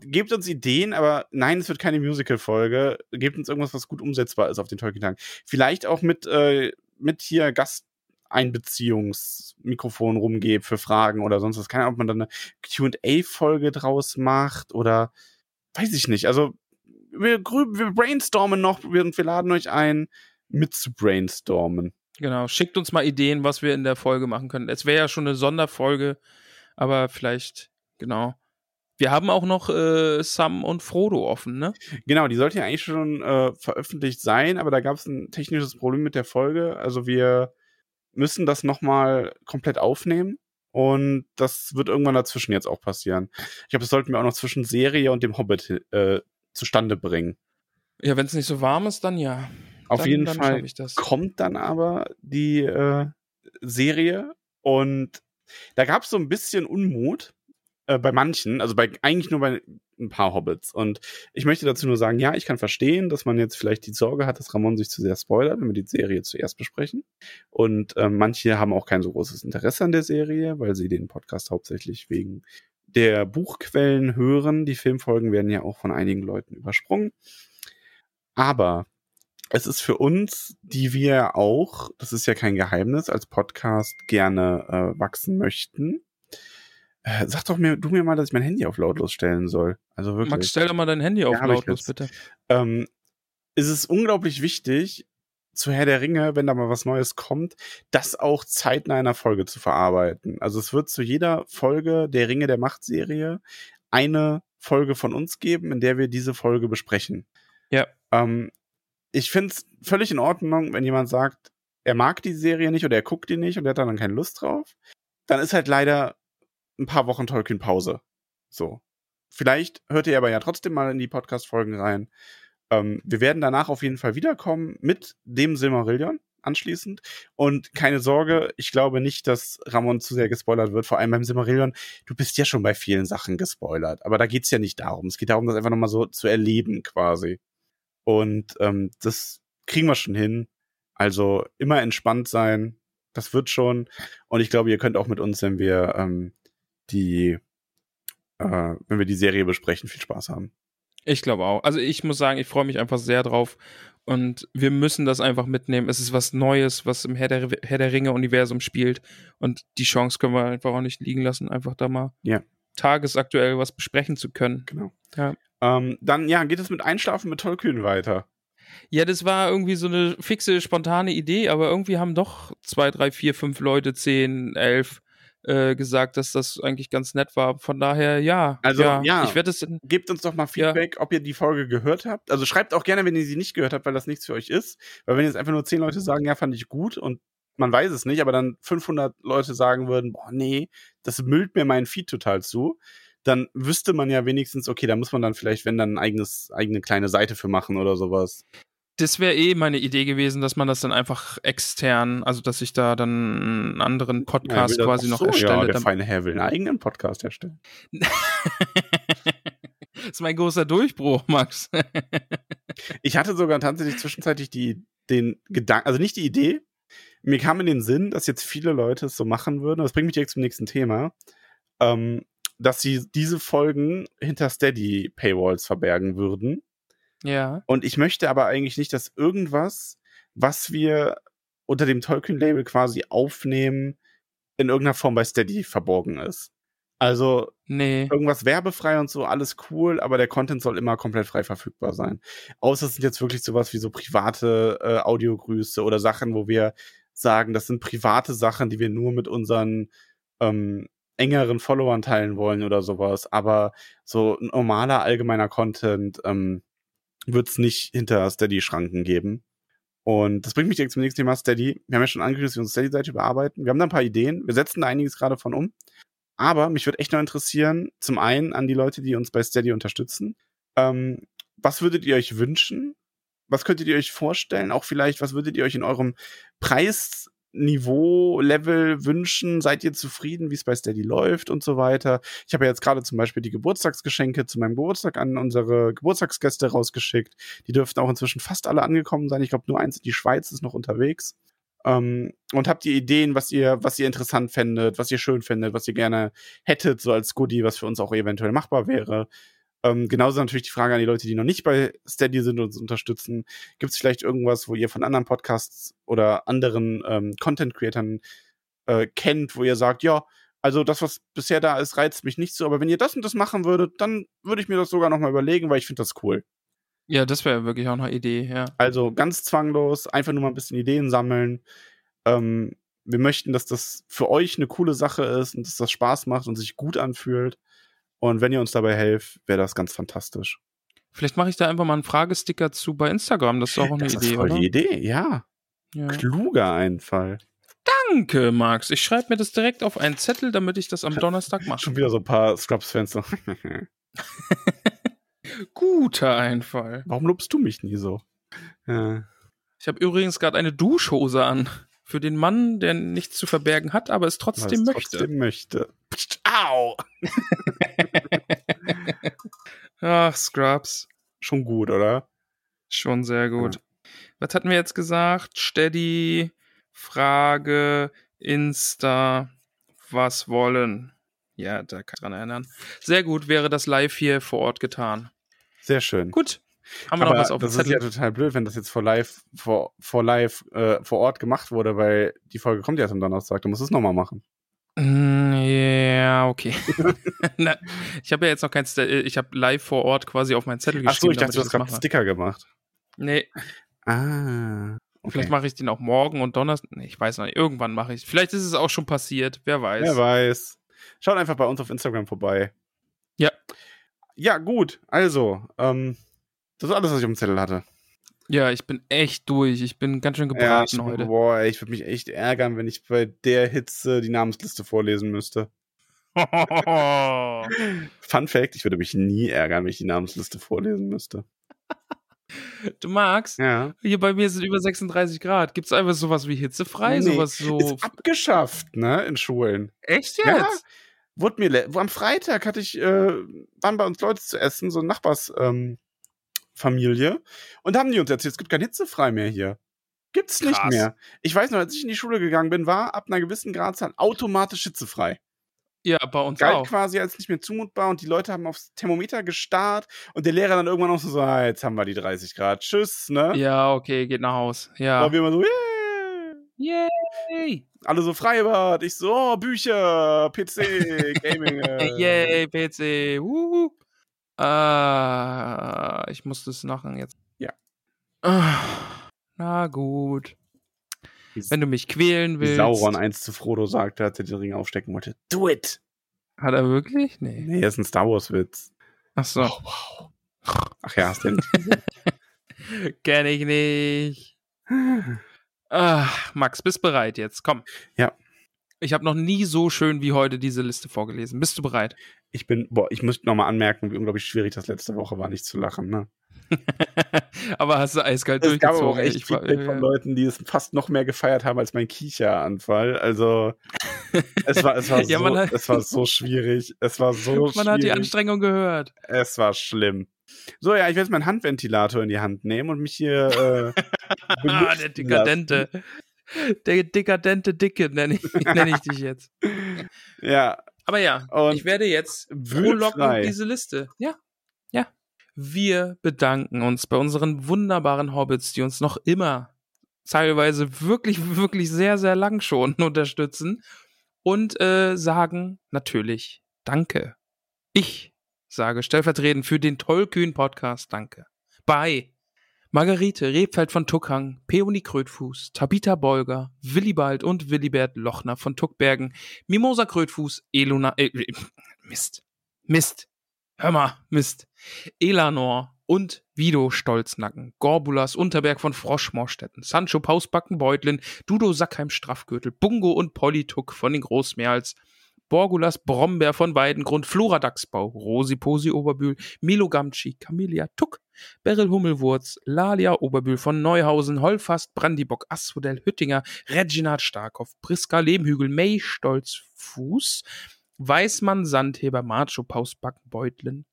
gebt uns Ideen, aber nein, es wird keine Musical-Folge. Gebt uns irgendwas, was gut umsetzbar ist auf den Tolkien-Tagen. Vielleicht auch mit, äh, mit hier Einbeziehungsmikrofon rumgeht für Fragen oder sonst was. Keine Ahnung, ob man dann eine Q&A-Folge draus macht oder weiß ich nicht. Also wir, wir brainstormen noch und wir laden euch ein, mit zu brainstormen. Genau, schickt uns mal Ideen, was wir in der Folge machen können. Es wäre ja schon eine Sonderfolge, aber vielleicht, genau. Wir haben auch noch äh, Sam und Frodo offen, ne? Genau, die sollte ja eigentlich schon äh, veröffentlicht sein, aber da gab es ein technisches Problem mit der Folge. Also wir müssen das nochmal komplett aufnehmen und das wird irgendwann dazwischen jetzt auch passieren. Ich glaube, das sollten wir auch noch zwischen Serie und dem Hobbit äh, zustande bringen. Ja, wenn es nicht so warm ist, dann ja. Auf dann, jeden dann Fall kommt dann aber die äh, Serie und da gab es so ein bisschen Unmut äh, bei manchen, also bei eigentlich nur bei ein paar Hobbits. Und ich möchte dazu nur sagen, ja, ich kann verstehen, dass man jetzt vielleicht die Sorge hat, dass Ramon sich zu sehr spoilert, wenn wir die Serie zuerst besprechen. Und ähm, manche haben auch kein so großes Interesse an der Serie, weil sie den Podcast hauptsächlich wegen der Buchquellen hören. Die Filmfolgen werden ja auch von einigen Leuten übersprungen. Aber es ist für uns, die wir auch, das ist ja kein Geheimnis, als Podcast gerne äh, wachsen möchten. Äh, sag doch mir, du mir mal, dass ich mein Handy auf lautlos stellen soll. Also wirklich. Max, stell doch mal dein Handy auf Ja, lautlos, bitte. ähm, ist es unglaublich wichtig, zu Herr der Ringe, wenn da mal was Neues kommt, das auch zeitnah in einer Folge zu verarbeiten. Also es wird zu jeder Folge der Ringe der Macht-Serie eine Folge von uns geben, in der wir diese Folge besprechen. Ja. Ähm, ich finde es völlig in Ordnung, wenn jemand sagt, er mag die Serie nicht oder er guckt die nicht und er hat dann keine Lust drauf. Dann ist halt leider ein paar Wochen Tolkien-Pause. So. Vielleicht hört ihr aber ja trotzdem mal in die Podcast-Folgen rein. Ähm, wir werden danach auf jeden Fall wiederkommen mit dem Silmarillion anschließend. Und keine Sorge, ich glaube nicht, dass Ramon zu sehr gespoilert wird, vor allem beim Silmarillion. Du bist ja schon bei vielen Sachen gespoilert, aber da geht's ja nicht darum. Es geht darum, das einfach nochmal so zu erleben quasi. Und ähm, das kriegen wir schon hin. Also immer entspannt sein. Das wird schon. Und ich glaube, ihr könnt auch mit uns, wenn wir ähm, die, äh, wenn wir die Serie besprechen, viel Spaß haben. Ich glaube auch. Also ich muss sagen, ich freue mich einfach sehr drauf. Und wir müssen das einfach mitnehmen. Es ist was Neues, was im Herr der, Herr der Ringe-Universum spielt. Und die Chance können wir einfach auch nicht liegen lassen, einfach da mal Ja. tagesaktuell was besprechen zu können. Genau. Ja. Ähm, dann, ja, geht es mit Einschlafen mit Tollkühn weiter. Ja, das war irgendwie so eine fixe, spontane Idee, aber irgendwie haben doch zwei, drei, vier, fünf Leute, zehn, elf äh, gesagt, dass das eigentlich ganz nett war. Von daher, ja. Also, ja. ja. Ich werde es Gebt uns doch mal Feedback, ob ihr die Folge gehört habt. Also schreibt auch gerne, wenn ihr sie nicht gehört habt, weil das nichts für euch ist. Weil wenn jetzt einfach nur zehn Leute sagen, ja, fand ich gut und man weiß es nicht, aber dann 500 Leute sagen würden, boah, nee, das müllt mir meinen Feed total zu, dann wüsste man ja wenigstens, okay, da muss man dann vielleicht, wenn dann ein eigenes, eigene kleine Seite für machen oder sowas. Das wäre eh meine Idee gewesen, dass man das dann einfach extern, also dass ich da dann einen anderen Podcast Ja, quasi noch so, erstelle. Ja, der feine Herr will einen eigenen Podcast erstellen. das (laughs) ist mein großer Durchbruch, Max. (laughs) Ich hatte sogar tatsächlich zwischenzeitlich die, den Gedanken, also nicht die Idee, mir kam in den Sinn, dass jetzt viele Leute es so machen würden, das bringt mich direkt zum nächsten Thema, ähm, dass sie diese Folgen hinter Steady Paywalls verbergen würden. Ja. Und ich möchte aber eigentlich nicht, dass irgendwas, was wir unter dem Tolkien-Label quasi aufnehmen, in irgendeiner Form bei Steady verborgen ist. Also Nee. irgendwas werbefrei und so, alles cool, aber der Content soll immer komplett frei verfügbar sein. Außer es sind jetzt wirklich sowas wie so private äh, Audiogrüße oder Sachen, wo wir sagen, das sind private Sachen, die wir nur mit unseren ähm, engeren Followern teilen wollen oder sowas. Aber so normaler allgemeiner Content ähm, wird es nicht hinter Steady-Schranken geben. Und das bringt mich direkt zum nächsten Thema Steady. Wir haben ja schon angekündigt, dass wir unsere Steady-Seite überarbeiten. Wir haben da ein paar Ideen. Wir setzen da einiges gerade von um. Aber mich würde echt noch interessieren, zum einen an die Leute, die uns bei Steady unterstützen. Ähm, was würdet ihr euch wünschen? Was könntet ihr euch vorstellen? Auch vielleicht, was würdet ihr euch in eurem Preisniveau, Level wünschen? Seid ihr zufrieden, wie es bei Steady läuft und so weiter? Ich habe ja jetzt gerade zum Beispiel die Geburtstagsgeschenke zu meinem Geburtstag an unsere Geburtstagsgäste rausgeschickt. Die dürften auch inzwischen fast alle angekommen sein. Ich glaube, nur eins in die Schweiz ist noch unterwegs. Ähm, und habt ihr Ideen, was ihr, was ihr interessant fändet, was ihr schön findet, was ihr gerne hättet, so als Goodie, was für uns auch eventuell machbar wäre. Ähm, genauso natürlich die Frage an die Leute, die noch nicht bei Steady sind und uns unterstützen. Gibt es vielleicht irgendwas, wo ihr von anderen Podcasts oder anderen ähm, Content-Creatern äh, kennt, wo ihr sagt, ja, also das, was bisher da ist, reizt mich nicht so, aber wenn ihr das und das machen würdet, dann würde ich mir das sogar nochmal überlegen, weil ich finde das cool. Ja, das wäre wirklich auch eine Idee, ja. Also ganz zwanglos, einfach nur mal ein bisschen Ideen sammeln. Ähm, wir möchten, dass das für euch eine coole Sache ist und dass das Spaß macht und sich gut anfühlt. Und wenn ihr uns dabei helft, wäre das ganz fantastisch. Vielleicht mache ich da einfach mal einen Fragesticker zu bei Instagram. Das ist auch eine das Idee, ist voll oder? die Idee, ja. Ja. Kluger Einfall. Danke, Max. Ich schreibe mir das direkt auf einen Zettel, damit ich das am (laughs) Donnerstag mache. Schon wieder so ein paar Scrubs-Fans. (laughs) (laughs) Guter Einfall. Warum lobst du mich nie so? Ja. Ich habe übrigens gerade eine Duschhose an. Für den Mann, der nichts zu verbergen hat, aber es trotzdem es möchte. Trotzdem möchte. Psst, Au! (laughs) Ach, Scrubs. Schon gut, oder? Schon sehr gut. Was hatten wir jetzt gesagt? Steady, Frage, Insta, was wollen? Ja, da kann ich dran erinnern. Sehr gut, wäre das live hier vor Ort getan. Sehr schön. Gut. Haben wir Aber noch was auf dem das ist ja total blöd, wenn das jetzt vor live, vor, vor live, äh, vor Ort gemacht wurde, weil die Folge kommt ja erst am Donnerstag. Du musst es nochmal machen. Mm, Ja, okay. (laughs) Na, ich habe ja jetzt noch kein, Sta- äh, ich habe live vor Ort quasi auf meinen Zettel Ach so, geschrieben. ich dachte, du hast gerade. Sticker gemacht. Nee, Ah. Okay. vielleicht mache ich den auch morgen und Donnerstag. Nee, ich weiß noch nicht. Irgendwann mache ich. Vielleicht ist es auch schon passiert. Wer weiß. Wer weiß. Schaut einfach bei uns auf Instagram vorbei. Ja. Ja, gut. Also, ähm, das ist alles, was ich auf dem Zettel hatte. Ja, ich bin echt durch. Ich bin ganz schön Ja, gebraten ich, heute. boah, ey, ich würde mich echt ärgern, wenn ich bei der Hitze die Namensliste vorlesen müsste. (laughs) Fun Fact, ich würde mich nie ärgern, wenn ich die Namensliste vorlesen müsste. du magst? Ja. Hier bei mir sind über 36 Grad. Gibt es einfach sowas wie hitzefrei? Nee, sowas so. Ist abgeschafft, ne, in Schulen. Echt jetzt? Ja. Wurde mir, am Freitag hatte ich, äh, waren bei uns Leute zu essen, so Nachbars, ähm, Familie. Und haben die uns erzählt, es gibt kein Hitzefrei mehr hier. Gibt's nicht Krass. mehr. Ich weiß noch, als ich in die Schule gegangen bin, war ab einer gewissen Gradzahl automatisch hitzefrei. Ja, bei uns Galt auch. quasi als nicht mehr zumutbar und die Leute haben aufs Thermometer gestarrt und der Lehrer dann irgendwann auch so, ah, jetzt haben wir die 30 Grad, tschüss, ne? Ja, okay, geht nach Haus. Ja. Und wir immer so, yeah. Yay! Alle so Freibad. Ich so, oh, Bücher, PC, (laughs) Gaming. Äh. Yay, PC. Wuhu. Ah, ich muss das machen jetzt. Ja. Ah, na gut. Wenn du mich quälen Wie willst. Sauron eins zu Frodo sagte, als er den Ring aufstecken wollte. Do it! Hat er wirklich? Nee. Nee, das ist ein Star Wars-Witz. Ach so. wow. Ach ja, hast du nicht. (laughs) Kenn ich nicht. Ah, Max, bist bereit jetzt? Komm. Ja. Ich habe noch nie so schön wie heute diese Liste vorgelesen. Bist du bereit? Ich bin, boah, ich muss nochmal anmerken, wie unglaublich schwierig das letzte Woche war, nicht zu lachen, ne? (laughs) aber hast du eiskalt Es gab durchgezogen. auch echt Ich war- Feedback von Leuten, die es fast noch mehr gefeiert haben als mein Kicheranfall. Also, (laughs) es war, es war, Ja, so, man hat- es war so schwierig. Es war so (laughs) Man hat die schwierig. Anstrengung gehört. Es war schlimm. So, ja, ich werde jetzt meinen Handventilator in die Hand nehmen und mich hier äh, Ah, der dekadente. Der dekadente Dicke nenne ich, (laughs) nenn ich dich jetzt. Ja, Aber ja, Und ich werde jetzt frohlocken diese Liste. Ja, ja. Wir bedanken uns bei unseren wunderbaren Hobbits, die uns noch immer teilweise wirklich, wirklich sehr, sehr lang schon (laughs) unterstützen und äh, sagen natürlich Danke. Ich sage stellvertretend für den Tollkühn-Podcast Danke. Bei Margarete Rebfeld von Tuckhang, Peony Krötfuß, Tabitha Bolger, Willibald und Willibert Lochner von Tuckbergen, Mimosa Krötfuß, Elona, äh, (laughs) Mist, Mist, hör mal, Mist, Elanor und Vido Stolznacken, Gorbulas Unterberg von Froschmorstetten, Sancho Pausbacken Beutlin, Dudo Sackheim Straffgürtel, Bungo und Polly Tuck von den Großmeerls, Borgulas Brombeer von Weidengrund, Flora Dachsbau, Rosi Posi Oberbühl, Milo Gamci, Camellia Tuck, Beryl Hummelwurz, Lalia Oberbühl von Neuhausen, Holfast, Brandibock, Asphodel Hüttinger, Reginald Starkhoff, Priska Lehmhügel, May Stolzfuß, Weißmann Sandheber, Macho Pausbacken Beutlin,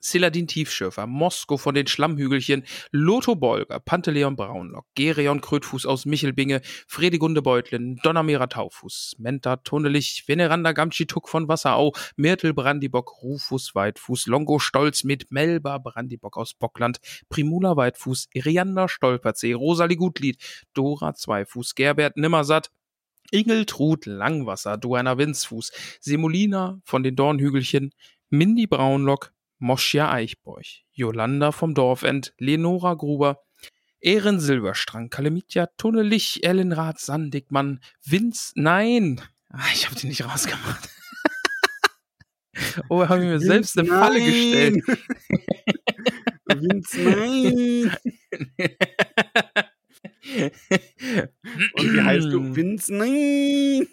Siladin Tiefschürfer, Mosko von den Schlammhügelchen, Lotho Bolger, Panteleon Braunlock, Gereon Krötfuß aus Michelbinge, Fredegunde Beutlin, Donnermera Taufuß, Menta Tunnelich, Veneranda Gamschituk von Wasserau, Myrtel Brandibock, Rufus Weitfuß, Longo Stolz mit Melba Brandibock aus Bockland, Primula Weitfuß, Iriander Stolperzee, Rosalie Gutlied, Dora Zweifuß, Gerbert Nimmersatt, Ingeltrud Langwasser, Duana Winzfuß, Semolina von den Dornhügelchen, Mindy Braunlock, Moschia Eichbeuch, Jolanda vom Dorfend, Lenora Gruber, Ehren Silberstrang, Kalemitja Tunnelich, Ellenrath Sandigmann, Vince, nein, ah, ich habe die nicht rausgemacht. (laughs) oh, habe ich mir selbst eine Falle gestellt. (laughs) Vince, nein. (laughs) Und wie heißt du? (clears throat) Vince, nein.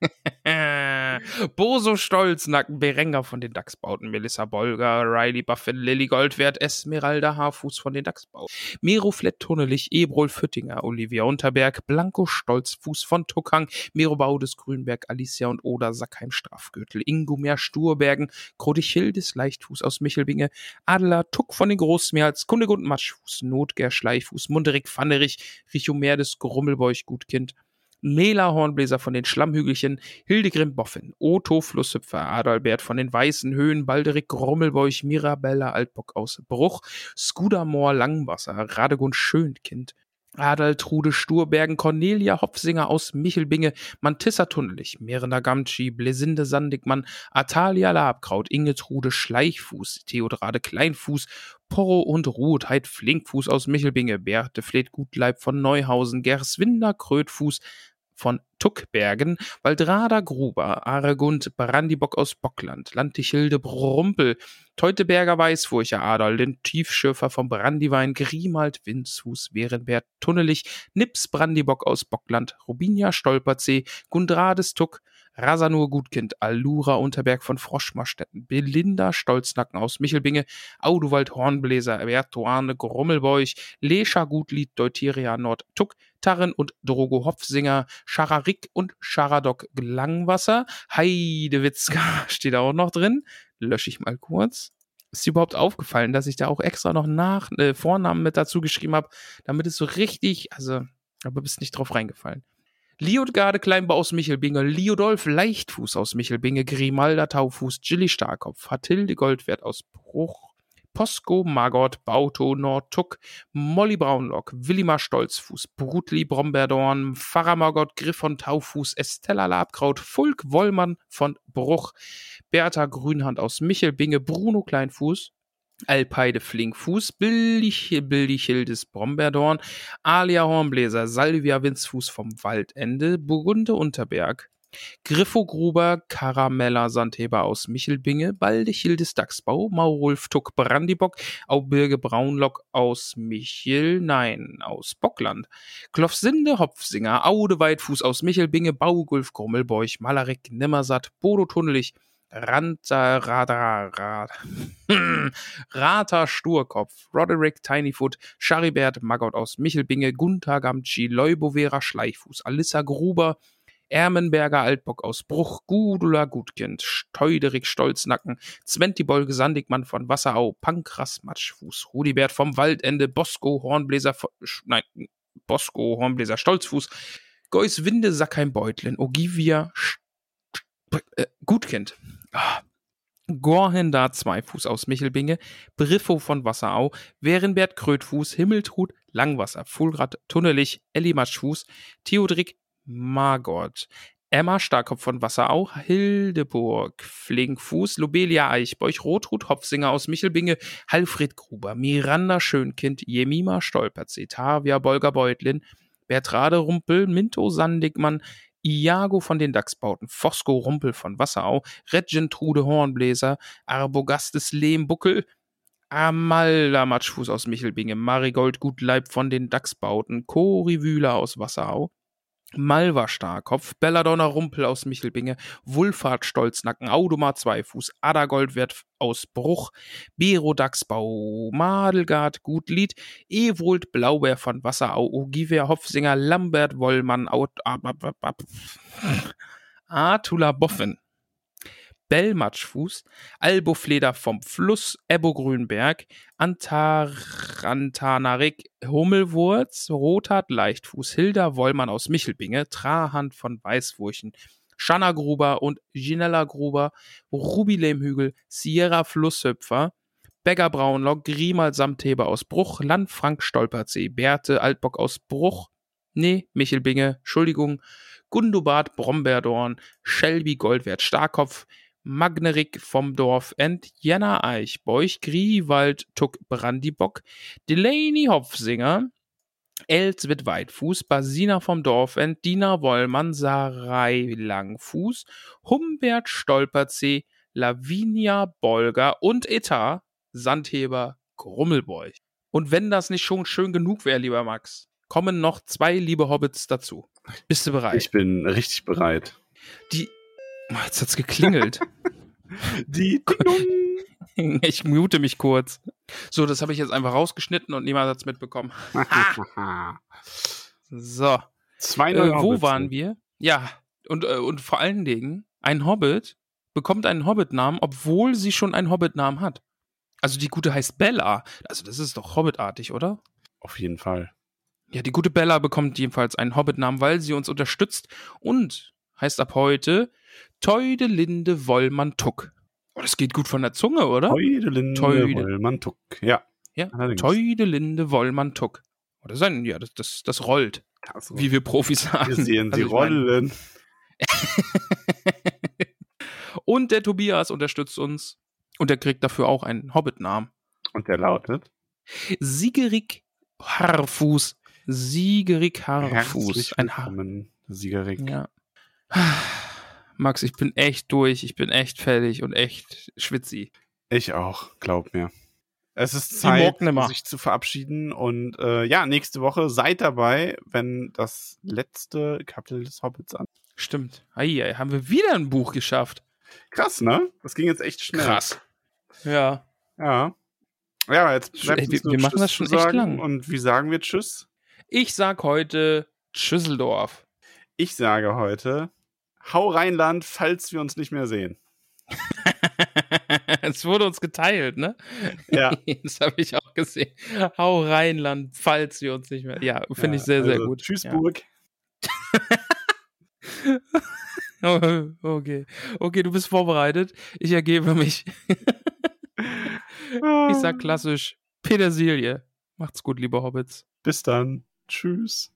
(laughs) Boso Stolznacken, Berenger von den Dachsbauten, Melissa Bolger, Riley Buffin, Lilly Goldwert, Esmeralda Haarfuß von den Dachsbauten, Miro Flett Tunnelich, Ebrol Füttinger, Olivia Unterberg, Blanco Stolzfuß von Tuckang, Miro Baudes Grünberg, Alicia und Oda Sackheim Strafgürtel, Ingomer Sturbergen, Krodichildes Leichtfuß aus Michelbinge, Adler Tuck von den Großmeerls, Kundegund Matschfuß, Notger Schleichfuß, Munderik Pfannerich, Richomer des Grummelbeuch Gutkind, Mela Hornbläser von den Schlammhügelchen, Hildegrim Boffin, Otto Flusshüpfer, Adalbert von den Weißen Höhen, Balderik Grommelbeuch, Mirabella Altbock aus Bruch, Skudamor Langwasser, Radegund Schönkind, Adaltrude Sturbergen, Cornelia Hopfsinger aus Michelbinge, Mantissa Tunnelich, Merenda Gamtschi, Blesinde Sandigmann, Atalia Labkraut, Ingetrude Schleichfuß, Theodrade Kleinfuß, Porro und Ruth Flinkfuß aus Michelbinge, Berthe Fleet Gutleib von Neuhausen, Gerswinder Krötfuß, von Tuckbergen, Waldrada Gruber, Aregund Brandibock aus Bockland, Lantichilde Brumpel, Teuteberger Weißfurcher Adal, den Tiefschürfer vom Brandiwein, Grimald Winzhus, Werenbert Tunnelich, Nips Brandibock aus Bockland, Rubinia Stolperzee, Gundrades Tuck, Rasanur Gutkind, Allura Unterberg von Froschmarstetten, Belinda Stolznacken aus Michelbinge, Audowald Hornbläser, Bertuane Grummelbeuch, Lescha Gutlied, Deuteria Nord Tuck, Tarren und Drogo Hopfsinger, Schararik und Scharadok Langwasser, Heidewitzka (laughs) steht da auch noch drin, lösche ich mal kurz. Ist dir überhaupt aufgefallen, dass ich da auch extra noch nach äh, Vornamen mit dazu geschrieben habe, damit es so richtig, also, aber bist nicht drauf reingefallen. Liotgarde Kleinbau aus Michelbinge, Liodolf Leichtfuß aus Michelbinge, Grimalda Taufuß, Gilly Starkopf, Hatilde Goldwert aus Bruch, Posko Margot Bauto Nordtuck, Molly Braunlock, Willimar Stolzfuß, Brutli Bromberdorn, Pfarrer Margot Griff von Taufuß, Estella Labkraut, Fulk Wollmann von Bruch, Bertha Grünhand aus Michelbinge, Bruno Kleinfuß, Alpeide Flinkfuß, Bildichildes Brombeerdorn, Alia Hornbläser, Salvia Winzfuß vom Waldende, Burgunde Unterberg, Griffo Gruber, Karamella Sandheber aus Michelbinge, Baldichildes Dachsbau, Maurulf Tuck Brandibock, Aubirge Braunlock aus Michel, nein, aus Bockland, Klofsinde Hopfsinger, Aude Weitfuß aus Michelbinge, Baugulf Grummelbeuch, Malarik Nimmersatt, Bodo Tunnelich, Ranta, Radar, Rad, Rata Sturkopf, Roderick Tinyfoot, Charibert Maggot aus Michelbinge, Gunther Gamtschi, Leubovera Schleichfuß, Alissa Gruber, Ermenberger Altbock aus Bruch, Gudula Gutkind, Steuderik Stolznacken, Zwentibolge Sandigmann von Wasserau, Pankras Matschfuß, Rudibert vom Waldende, Bosco Hornbläser, nein, Bosco Hornbläser Stolzfuß, Geus Winde Sackheim Beutlin, Ogivia äh, Gutkind. Ah. Gorhenda Zweifuß aus Michelbinge, Briffo von Wasserau, Werenbert Krötfuß, Himmeltrud, Langwasser, Fulgrad Tunnelich, Elli Matschfuß, Theodrik Margot, Emma Starkopf von Wasserau, Hildeburg, Flinkfuß, Lobelia Eichbeuch, Rotrud Hopfsinger aus Michelbinge, Halfred Gruber, Miranda Schönkind, Jemima Stolperz, Tavia Bolger Beutlin, Bertrade Rumpel, Minto Sandigmann, Iago von den Dachsbauten, Fosco Rumpel von Wasserau, Regentrude Hornbläser, Arbogastes Lehmbuckel, Amalda Matschfuß aus Michelbinge, Marigold Gutleib von den Dachsbauten, Cori Wühler aus Wasserau, Malva Starkopf, Belladonna Rumpel aus Michelbinge, Wulfhard Stolznacken, Audomar Zweifuß, Ada Goldwert aus Bruch, Bero Dachsbau, Madelgard Gutlied, Ewold Blaubeer von Wasserau, Ogiver Hopfsinger, Lambert Wollmann, Artula Boffen, Bellmatschfuß, Albofleder vom Fluss, Ebbo-Grünberg, Antarantanarik Hummelwurz, Rothart Leichtfuß, Hilda Wollmann aus Michelbinge, Trahand von Weißwurchen, Schanna Gruber und Ginella Gruber, Ruby Lehmhügel, Sierra Flusshüpfer, Begger Braunlock, Grimal Samtheber aus Bruch, Landfrank Stolperzee, Berthe Altbock aus Bruch, nee, Michelbinge, Entschuldigung, Gundobart Brombeerdorn, Shelby Goldwert Starkopf, Magnerik vom Dorf End, Jenna Eich, Beuch, Griewald, Tuck, Brandibock, Delaney Hopfsinger, Elswit Weitfuß, Basina vom Dorfend, Dina Wollmann, Sarai Langfuß, Humbert Stolperzee, Lavinia Bolger und Etat, Sandheber Grummelbeuch. Und wenn das nicht schon schön genug wäre, lieber Max, kommen noch zwei liebe Hobbits dazu. Bist du bereit? Ich bin richtig bereit. Die. Oh, jetzt hat's geklingelt. (laughs) Die (laughs) ich mute mich kurz. So, das habe ich jetzt einfach rausgeschnitten und niemand hat's mitbekommen. (laughs) so. Zwei Äh, neue wo Hobbits. waren wir? Ja, und, äh, und vor allen Dingen, ein Hobbit bekommt einen Hobbit-Namen, obwohl sie schon einen Hobbit-Namen hat. Also die gute heißt Bella. Also das ist doch Hobbitartig, oder? Auf jeden Fall. Ja, die gute Bella bekommt jedenfalls einen Hobbit-Namen, weil sie uns unterstützt und heißt ab heute Teudelinde Wollmann Tuck. Oh, das geht gut von der Zunge, oder? Teudelinde Teude. Wollmann Tuck. Ja. Ja, allerdings. Teudelinde Wollmann Tuck. Oh, das ist ein, ja, das, das, das rollt, Also, wie wir Profis sagen. wir sehen Also sie mein- rollen. (laughs) Und der Tobias unterstützt uns. Und er kriegt dafür auch einen Hobbit-Namen. Und der lautet Siegerik Harfuß. Siegerik Harfuß. Herzlich Ein willkommen, Siegerik. Ja. Max, ich bin echt durch. Ich bin echt fertig und echt schwitzi. Ich auch, glaub mir. Es ist Zeit, sich zu verabschieden. Und äh, ja, nächste Woche seid dabei, wenn das letzte Kapitel des Hobbits an. Stimmt. Eieiei, haben wir wieder ein Buch geschafft. Krass, ne? Das ging jetzt echt schnell. Krass. Ja. Ja. Ja, jetzt bleibt ey, uns wir- nur wir machen das schon echt sagen. lang. Und wie sagen wir Tschüss? Ich sag heute Schüsseldorf. Ich sage heute, hau Rheinland, falls wir uns nicht mehr sehen. (laughs) es wurde uns geteilt, ne? Ja. (laughs) das habe ich auch gesehen. Hau Rheinland, falls wir uns nicht mehr. Ja, finde ich sehr, sehr also, gut. Tschüss, ja. Burg. (laughs) Okay. Okay, du bist vorbereitet. Ich ergebe mich. Ich sag klassisch Petersilie. Macht's gut, liebe Hobbits. Bis dann. Tschüss.